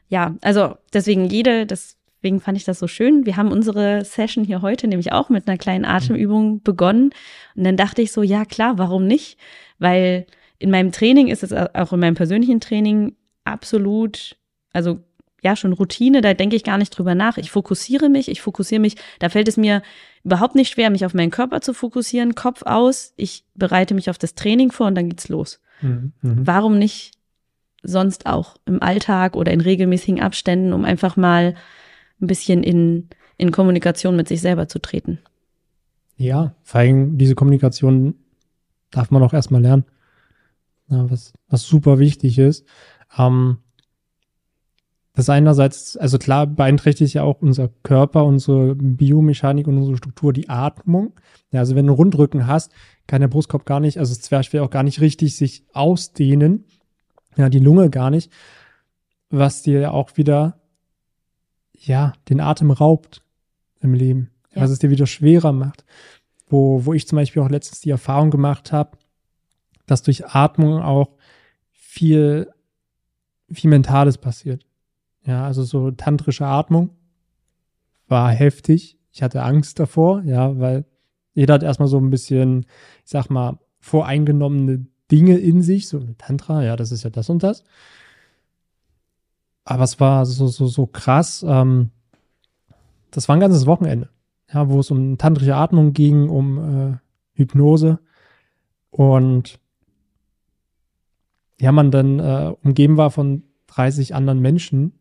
Ja, also deswegen jede, deswegen fand ich das so schön. Wir haben unsere Session hier heute nämlich auch mit einer kleinen Atemübung begonnen. Und dann dachte ich so, ja klar, warum nicht? Weil in meinem Training ist es auch in meinem persönlichen Training absolut, also ja, schon Routine, da denke ich gar nicht drüber nach. Ich fokussiere mich, ich fokussiere mich, da fällt es mir überhaupt nicht schwer, mich auf meinen Körper zu fokussieren, Kopf aus, ich bereite mich auf das Training vor und dann geht's los. Mhm. Mhm. Warum nicht sonst auch im Alltag oder in regelmäßigen Abständen, um einfach mal ein bisschen in, in Kommunikation mit sich selber zu treten? Ja, vor allem diese Kommunikation darf man auch erstmal lernen. Ja, was, was super wichtig ist. Ähm, das einerseits, also klar beeinträchtigt ja auch unser Körper, unsere Biomechanik und unsere Struktur, die Atmung. Ja, also wenn du einen Rundrücken hast, kann der Brustkorb gar nicht, also das Zwerchfell auch gar nicht richtig sich ausdehnen. Ja, die Lunge gar nicht. Was dir ja auch wieder, ja, den Atem raubt im Leben. Ja. Was es dir wieder schwerer macht. Wo, wo ich zum Beispiel auch letztens die Erfahrung gemacht habe, dass durch Atmung auch viel, viel Mentales passiert. Ja, also so tantrische Atmung war heftig. Ich hatte Angst davor, ja, weil jeder hat erstmal so ein bisschen, ich sag mal, voreingenommene Dinge in sich, so Tantra, ja, das ist ja das und das. Aber es war so, so, so krass. Ähm, das war ein ganzes Wochenende, ja, wo es um tantrische Atmung ging, um äh, Hypnose. Und ja, man dann äh, umgeben war von 30 anderen Menschen.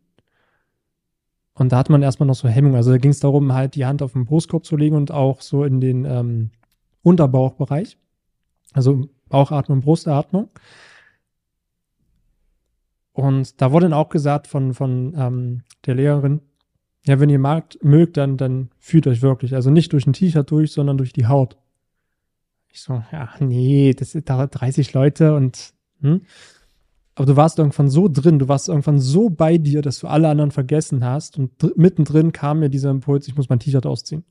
Und da hat man erstmal noch so Hemmung. Also da ging es darum, halt die Hand auf den Brustkorb zu legen und auch so in den ähm, Unterbauchbereich. Also Bauchatmung, Brustatmung. Und da wurde dann auch gesagt von, von ähm, der Lehrerin, ja, wenn ihr magt, mögt, dann, dann fühlt euch wirklich. Also nicht durch ein T-Shirt durch, sondern durch die Haut. Ich so, ja, nee, das sind da 30 Leute und, hm? Aber du warst irgendwann so drin, du warst irgendwann so bei dir, dass du alle anderen vergessen hast. Und dr- mittendrin kam mir dieser Impuls, ich muss mein T-Shirt ausziehen.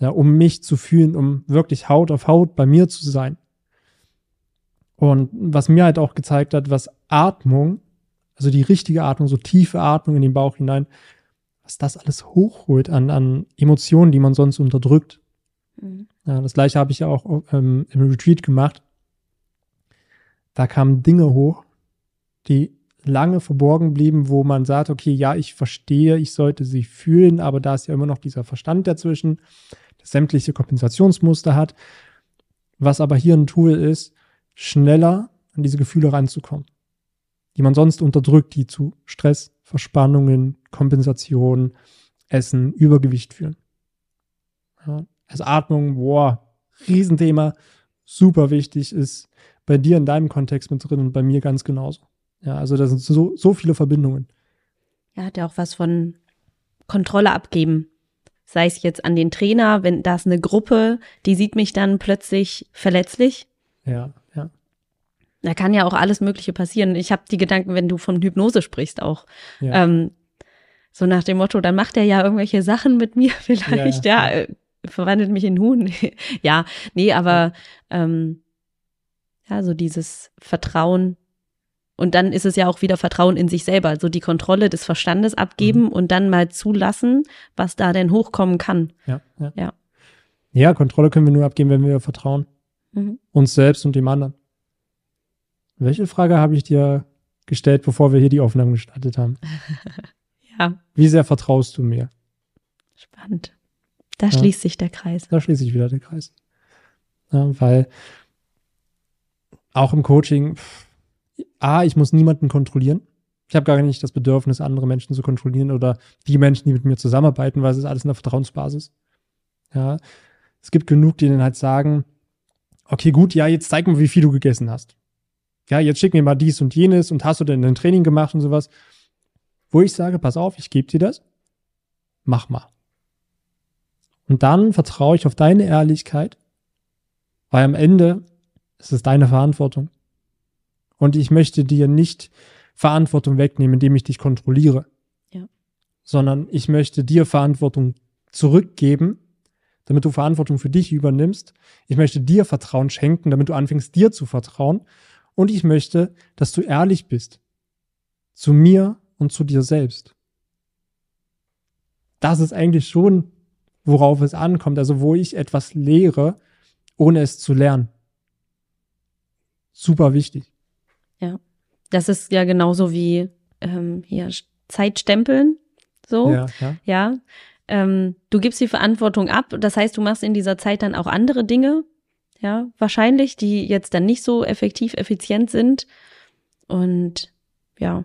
Ja, um mich zu fühlen, um wirklich Haut auf Haut bei mir zu sein. Und was mir halt auch gezeigt hat, was Atmung, also die richtige Atmung, so tiefe Atmung in den Bauch hinein, was das alles hochholt an, an Emotionen, die man sonst unterdrückt. Mhm. Ja, das gleiche habe ich ja auch ähm, im Retreat gemacht. Da kamen Dinge hoch, die lange verborgen blieben, wo man sagt, okay, ja, ich verstehe, ich sollte sie fühlen, aber da ist ja immer noch dieser Verstand dazwischen, der sämtliche Kompensationsmuster hat. Was aber hier ein Tool ist, schneller an diese Gefühle ranzukommen, die man sonst unterdrückt, die zu Stress, Verspannungen, Kompensation, Essen, Übergewicht führen. Ja, also Atmung, boah, Riesenthema, super wichtig, ist bei dir in deinem Kontext mit drin und bei mir ganz genauso. Ja, also da sind so, so viele Verbindungen. Ja, hat ja auch was von Kontrolle abgeben. Sei es jetzt an den Trainer, wenn da ist eine Gruppe, die sieht mich dann plötzlich verletzlich. Ja, ja. Da kann ja auch alles Mögliche passieren. Ich habe die Gedanken, wenn du von Hypnose sprichst, auch. Ja. Ähm, so nach dem Motto, dann macht er ja irgendwelche Sachen mit mir vielleicht, ja, Ja. äh, verwandelt mich in Huhn. ja, nee, aber ähm, ja, so dieses Vertrauen. Und dann ist es ja auch wieder Vertrauen in sich selber, so die Kontrolle des Verstandes abgeben Mhm. und dann mal zulassen, was da denn hochkommen kann. Ja, ja. Ja. Ja, Kontrolle können wir nur abgeben, wenn wir vertrauen. Mhm. Uns selbst und dem anderen. Welche Frage habe ich dir gestellt, bevor wir hier die Aufnahmen gestartet haben? Ja, Wie sehr vertraust du mir? spannend. Da Ja. schließt sich der Kreis. Da schließe ich wieder den Kreis. Ja, weil auch im Coaching, pff, A, ich muss niemanden kontrollieren. Ich habe gar nicht das Bedürfnis, andere Menschen zu kontrollieren oder die Menschen, die mit mir zusammenarbeiten, weil es ist alles in der Vertrauensbasis. Ja, es gibt genug, die dann halt sagen, okay, gut, ja, jetzt zeig mir, wie viel du gegessen hast. Ja, jetzt schick mir mal dies und jenes und hast du denn ein Training gemacht und sowas. Wo ich sage, pass auf, ich gebe dir das. Mach mal. Und dann vertraue ich auf deine Ehrlichkeit, weil am Ende ist es deine Verantwortung. Und ich möchte dir nicht Verantwortung wegnehmen, indem ich dich kontrolliere. Ja. Sondern ich möchte dir Verantwortung zurückgeben, damit du Verantwortung für dich übernimmst. Ich möchte dir Vertrauen schenken, damit du anfängst, dir zu vertrauen. Und ich möchte, dass du ehrlich bist. Zu mir und zu dir selbst. Das ist eigentlich schon, worauf es ankommt. Also wo ich etwas lehre, ohne es zu lernen. Super wichtig. Das ist ja genauso wie ähm, hier Zeitstempeln. So. Ja, ja. Ja, ähm, du gibst die Verantwortung ab. Das heißt, du machst in dieser Zeit dann auch andere Dinge, ja, wahrscheinlich, die jetzt dann nicht so effektiv, effizient sind. Und ja,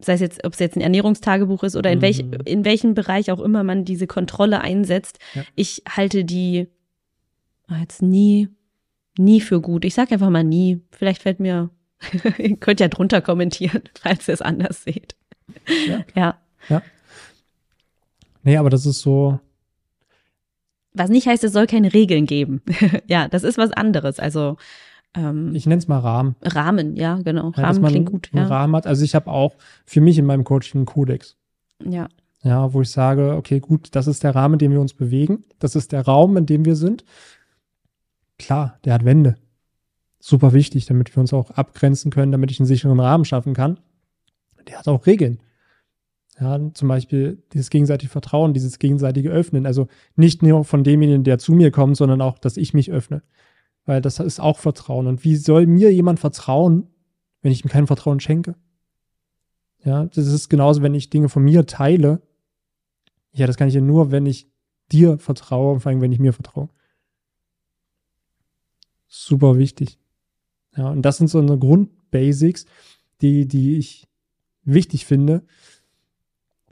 sei es jetzt, ob es jetzt ein Ernährungstagebuch ist oder in, welch, Mhm. in welchem Bereich auch immer man diese Kontrolle einsetzt. Ja. Ich halte die ah, jetzt nie, nie für gut. Ich sag einfach mal nie. Vielleicht fällt mir, ihr könnt ja drunter kommentieren, falls ihr es anders seht. Ja. ja. Nee, aber das ist so, Was nicht heißt, es soll keine Regeln geben. ja, das ist was anderes. Also ähm, ich nenne es mal Rahmen. Rahmen, ja, genau. Ja, Rahmen man klingt gut, einen ja. Rahmen hat. Also ich habe auch für mich in meinem Coaching einen Kodex. ja. Ja, wo ich sage, okay, gut, das ist der Rahmen, in dem wir uns bewegen. Das ist der Raum, in dem wir sind. Klar, der hat Wände. Super wichtig, damit wir uns auch abgrenzen können, damit ich einen sicheren Rahmen schaffen kann. Der hat auch Regeln. Ja, zum Beispiel dieses gegenseitige Vertrauen, dieses gegenseitige Öffnen. Also nicht nur von demjenigen, der zu mir kommt, sondern auch, dass ich mich öffne. Weil das ist auch Vertrauen. Und wie soll mir jemand vertrauen, wenn ich ihm kein Vertrauen schenke? Ja, das ist genauso, wenn ich Dinge von mir teile. Ja, das kann ich ja nur, wenn ich dir vertraue und vor allem, wenn ich mir vertraue. Super wichtig. Ja, und das sind so eine Grundbasics, die, die ich wichtig finde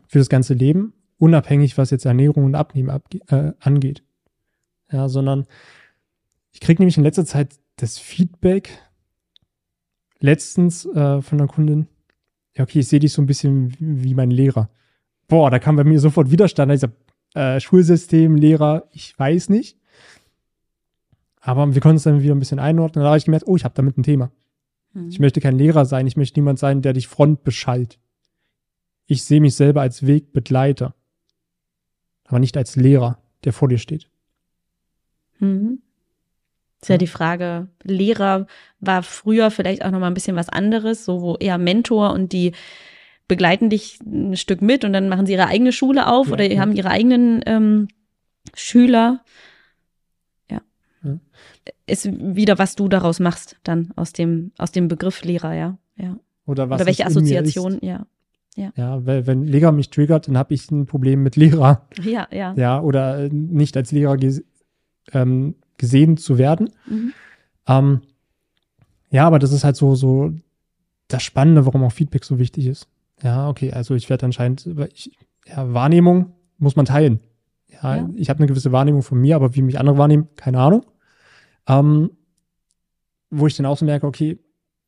für das ganze Leben, unabhängig, was jetzt Ernährung und Abnehmen abge äh, angeht. Ja, sondern ich kriege nämlich in letzter Zeit das Feedback letztens äh, von einer Kundin, ja, okay, ich sehe dich so ein bisschen wie, mein Lehrer. Boah, da kam bei mir sofort Widerstand. Ich sag, äh, Schulsystem, Lehrer, ich weiß nicht. Aber wir konnten es dann wieder ein bisschen einordnen. Da habe ich gemerkt, oh, ich habe damit ein Thema. Mhm. Ich möchte kein Lehrer sein. Ich möchte niemand sein, der dich front beschallt. Ich sehe mich selber als Wegbegleiter. Aber nicht als Lehrer, der vor dir steht. Mhm. Ist ja Ja. die Frage, Lehrer war früher vielleicht auch noch mal ein bisschen was anderes, so wo eher Mentor und die begleiten dich ein Stück mit und dann machen sie ihre eigene Schule auf Ja, oder ja. haben ihre eigenen ähm, Schüler. Ja. Ja. Ist wieder, was du daraus machst, dann aus dem, aus dem Begriff Lehrer, ja. ja. Oder was oder welche Assoziation, Ist. ja. Ja, weil wenn Lehrer mich triggert, dann habe ich ein Problem mit Lehrer. Ja, ja. Ja, oder äh, nicht als Lehrer ähm, gesehen zu werden. Mhm. Ähm, ja, aber das ist halt so, so das Spannende, warum auch Feedback so wichtig ist. Ja, okay, also ich werde anscheinend, ich, ja, Wahrnehmung muss man teilen. Ja, Ja. ich habe eine gewisse Wahrnehmung von mir, aber wie mich andere wahrnehmen, keine Ahnung. Ähm, wo ich dann auch so merke, okay,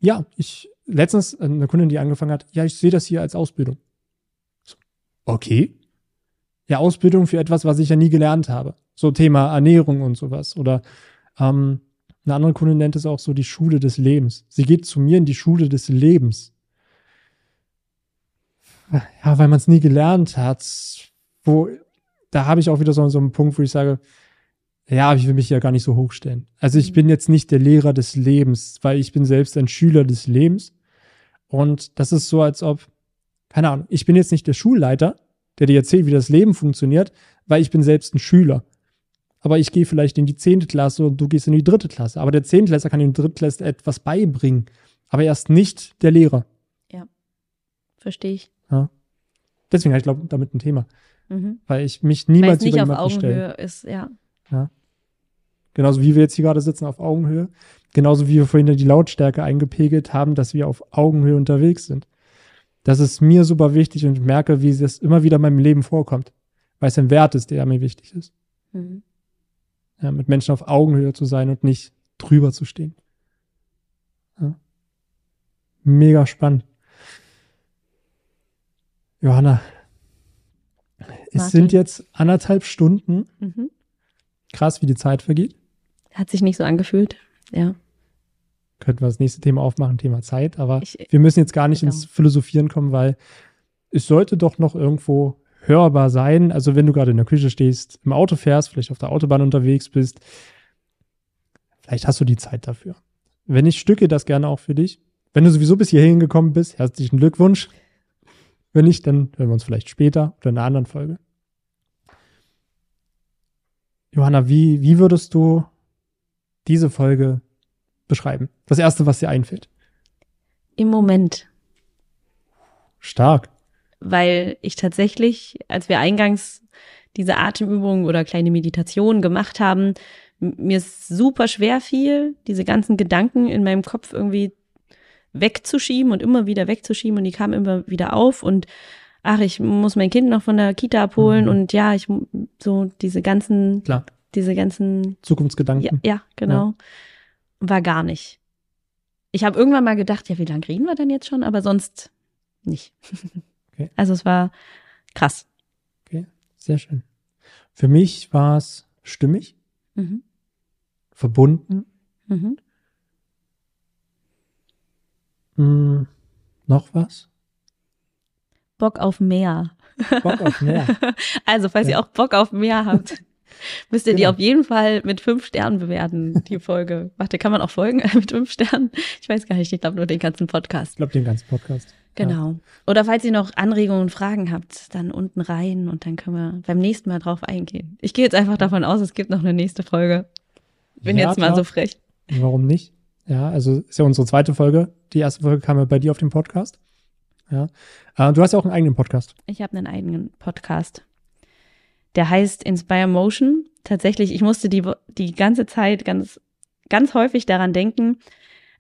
ja, ich, letztens eine Kundin, die angefangen hat, ja, ich sehe das hier als Ausbildung. So, okay. Ja, Ausbildung für etwas, was ich ja nie gelernt habe. So Thema Ernährung und sowas. Oder ähm, eine andere Kundin nennt es auch so die Schule des Lebens. Sie geht zu mir in die Schule des Lebens. Ja, weil man es nie gelernt hat. Wo, da habe ich auch wieder so, so einen Punkt, wo ich sage, ja, ich will mich ja gar nicht so hochstellen. Also ich bin jetzt nicht der Lehrer des Lebens, weil ich bin selbst ein Schüler des Lebens. Und das ist so, als ob, keine Ahnung, ich bin jetzt nicht der Schulleiter, der dir erzählt, wie das Leben funktioniert, weil ich bin selbst ein Schüler. Aber ich gehe vielleicht in die zehnte Klasse und du gehst in die dritte Klasse. Aber der Zehntklässler kann dem Drittklässler etwas beibringen. Aber er ist nicht der Lehrer. Ja. Verstehe ich. Ja. Deswegen habe ich, glaube damit ein Thema. Mhm. Weil ich mich niemals nicht über auf jemanden stelle. Augenhöhe ist, ja. Genauso wie wir jetzt hier gerade sitzen auf Augenhöhe. Genauso wie wir vorhin die Lautstärke eingepegelt haben, dass wir auf Augenhöhe unterwegs sind. Das ist mir super wichtig und ich merke, wie es immer wieder in meinem Leben vorkommt. Weil es ein Wert ist, der mir wichtig ist. Mhm. Ja, mit Menschen auf Augenhöhe zu sein und nicht drüber zu stehen. Ja. Mega spannend. Johanna, es Martin. sind jetzt anderthalb Stunden. Mhm. Krass, wie die Zeit vergeht. Hat sich nicht so angefühlt. Ja. Könnten wir das nächste Thema aufmachen, Thema Zeit. Aber Ich, wir müssen jetzt gar nicht Genau. ins Philosophieren kommen, weil es sollte doch noch irgendwo hörbar sein. Also wenn du gerade in der Küche stehst, im Auto fährst, vielleicht auf der Autobahn unterwegs bist, vielleicht hast du die Zeit dafür. Wenn ich stücke das gerne auch für dich. Wenn du sowieso bis hierhin gekommen bist, herzlichen Glückwunsch. Wenn nicht, dann hören wir uns vielleicht später oder in einer anderen Folge. Johanna, wie, wie würdest du diese Folge beschreiben? Das erste, was dir einfällt. Im Moment. Stark. Weil ich tatsächlich, als wir eingangs diese Atemübungen oder kleine Meditationen gemacht haben, mir es super schwer fiel, diese ganzen Gedanken in meinem Kopf irgendwie wegzuschieben und immer wieder wegzuschieben und die kamen immer wieder auf und ach, ich muss mein Kind noch von der Kita abholen Mhm. und ja, ich so diese ganzen, Klar. diese ganzen Zukunftsgedanken. ja, ja, genau. War gar nicht. Ich habe irgendwann mal gedacht, ja, wie lange reden wir denn jetzt schon? Aber sonst nicht. Okay. Also es war krass. Sehr schön. Für mich war es stimmig, Mhm. verbunden. Mhm. Hm, noch was? Bock auf mehr. Bock auf mehr. Also, falls Ja. ihr auch Bock auf mehr habt, müsst ihr die Genau. auf jeden Fall mit fünf Sternen bewerten, die Folge. Warte, kann man auch folgen mit fünf Sternen? Ich weiß gar nicht, ich glaube nur den ganzen Ich Podcast. glaube, den ganzen Podcast. Genau. Oder falls ihr noch Anregungen und Fragen habt, dann unten rein und dann können wir beim nächsten Mal drauf eingehen. Ich gehe jetzt einfach davon aus, es gibt noch eine nächste Folge. Bin Ja, jetzt mal klar. so frech. Warum nicht? Ja, also ist ja unsere zweite Folge. Die erste Folge kam ja bei dir auf dem Podcast. Ja. Äh, du hast ja auch einen eigenen Podcast. Ich habe einen eigenen Podcast. Der heißt Inspire Motion. Tatsächlich, ich musste die, die ganze Zeit ganz, ganz häufig daran denken.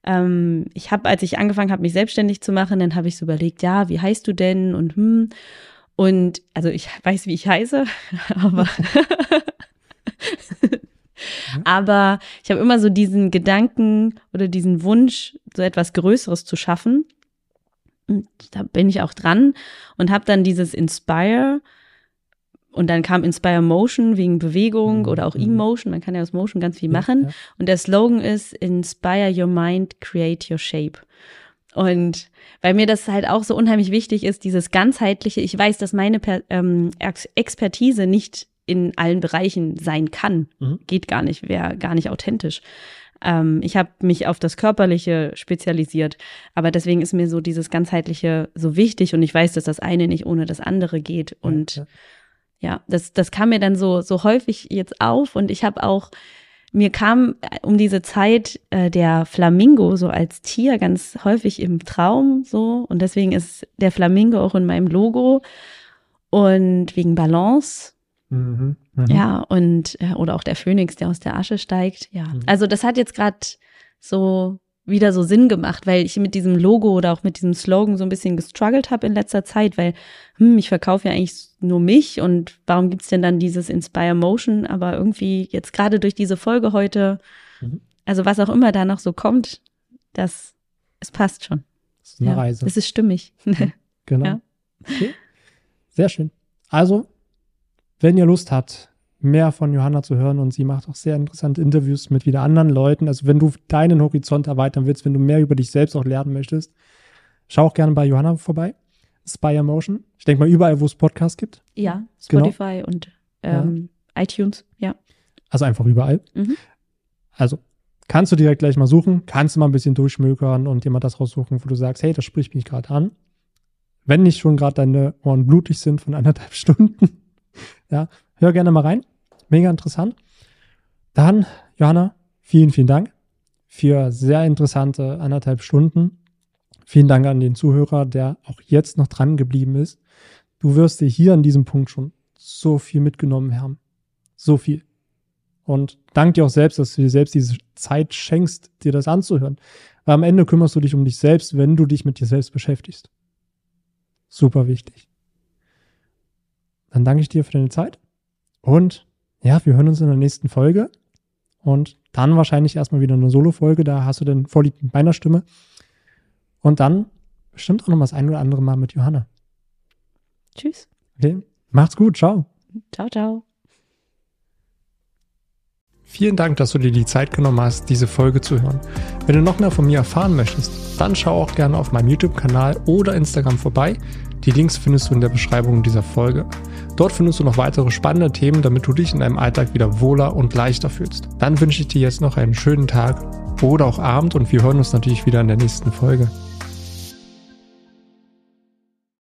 Ähm, ich habe, als ich angefangen habe, mich selbstständig zu machen, dann habe ich so überlegt, ja, wie heißt du denn und hm. Und also ich weiß, wie ich heiße, aber aber ich habe immer so diesen Gedanken oder diesen Wunsch, so etwas Größeres zu schaffen. Und da bin ich auch dran und habe dann dieses Inspire und dann kam Inspire Motion wegen Bewegung Mhm. oder auch Mhm. Emotion. Man kann ja aus Motion ganz viel machen. Ja, Und der Slogan ist Inspire your mind, create your shape. Und weil mir das halt auch so unheimlich wichtig ist, dieses ganzheitliche, ich weiß, dass meine per, ähm, Ex Expertise nicht in allen Bereichen sein kann. Mhm. Geht gar nicht, wäre gar nicht authentisch. Ähm, ich habe mich auf das Körperliche spezialisiert, aber deswegen ist mir so dieses ganzheitliche so wichtig und ich weiß, dass das eine nicht ohne das andere geht. Und ja. Ja, das, das kam mir dann so, so häufig jetzt auf und ich habe auch, mir kam äh, um diese Zeit äh, der Flamingo so als Tier ganz häufig im Traum so und deswegen ist der Flamingo auch in meinem Logo und wegen Balance, Mhm. Mhm. ja, und äh, oder auch der Phönix, der aus der Asche steigt, ja. Mhm. Also das hat jetzt gerade so wieder so Sinn gemacht, weil ich mit diesem Logo oder auch mit diesem Slogan so ein bisschen gestruggelt habe in letzter Zeit, weil hm, ich verkaufe ja eigentlich nur mich und warum gibt's denn dann dieses Inspire Motion? Aber irgendwie jetzt gerade durch diese Folge heute Mhm. Also was auch immer da noch so kommt, das, es passt schon. Das ist eine ja, Reise. Das ist stimmig. Genau. Ja. Okay. Sehr schön. Also, wenn ihr Lust habt, mehr von Johanna zu hören und sie macht auch sehr interessante Interviews mit wieder anderen Leuten. Also, wenn du deinen Horizont erweitern willst, wenn du mehr über dich selbst auch lernen möchtest, schau auch gerne bei Johanna vorbei. Spire Motion. Ich denke mal überall, wo es Podcasts gibt. ja, Genau. Spotify und ähm, iTunes, ja. Also einfach überall. Mhm. Also kannst du direkt gleich mal suchen, kannst du mal ein bisschen durchschmökern und dir mal das raussuchen, wo du sagst, hey, das spricht mich gerade an. Wenn nicht schon gerade deine Ohren blutig sind von anderthalb Stunden, ja, hör gerne mal rein. Mega interessant. Dann, Johanna, vielen, vielen Dank für sehr interessante anderthalb Stunden. Vielen Dank an den Zuhörer, der auch jetzt noch dran geblieben ist. Du wirst dir hier an diesem Punkt schon so viel mitgenommen haben. So viel. Und dank dir auch selbst, dass du dir selbst diese Zeit schenkst, dir das anzuhören. Weil am Ende kümmerst du dich um dich selbst, wenn du dich mit dir selbst beschäftigst. Super wichtig. Dann danke ich dir für deine Zeit. Und ja, wir hören uns in der nächsten Folge. Und dann wahrscheinlich erstmal wieder eine Solo-Folge. Da hast du den Vorlieb mit meiner Stimme. Und dann bestimmt auch noch mal das ein oder andere Mal mit Johanna. Tschüss. Okay? Macht's gut. Ciao. Ciao, ciao. Vielen Dank, dass du dir die Zeit genommen hast, diese Folge zu hören. Wenn du noch mehr von mir erfahren möchtest, dann schau auch gerne auf meinem YouTube-Kanal oder Instagram vorbei. Die Links findest du in der Beschreibung dieser Folge. Dort findest du noch weitere spannende Themen, damit du dich in deinem Alltag wieder wohler und leichter fühlst. Dann wünsche ich dir jetzt noch einen schönen Tag oder auch Abend und wir hören uns natürlich wieder in der nächsten Folge.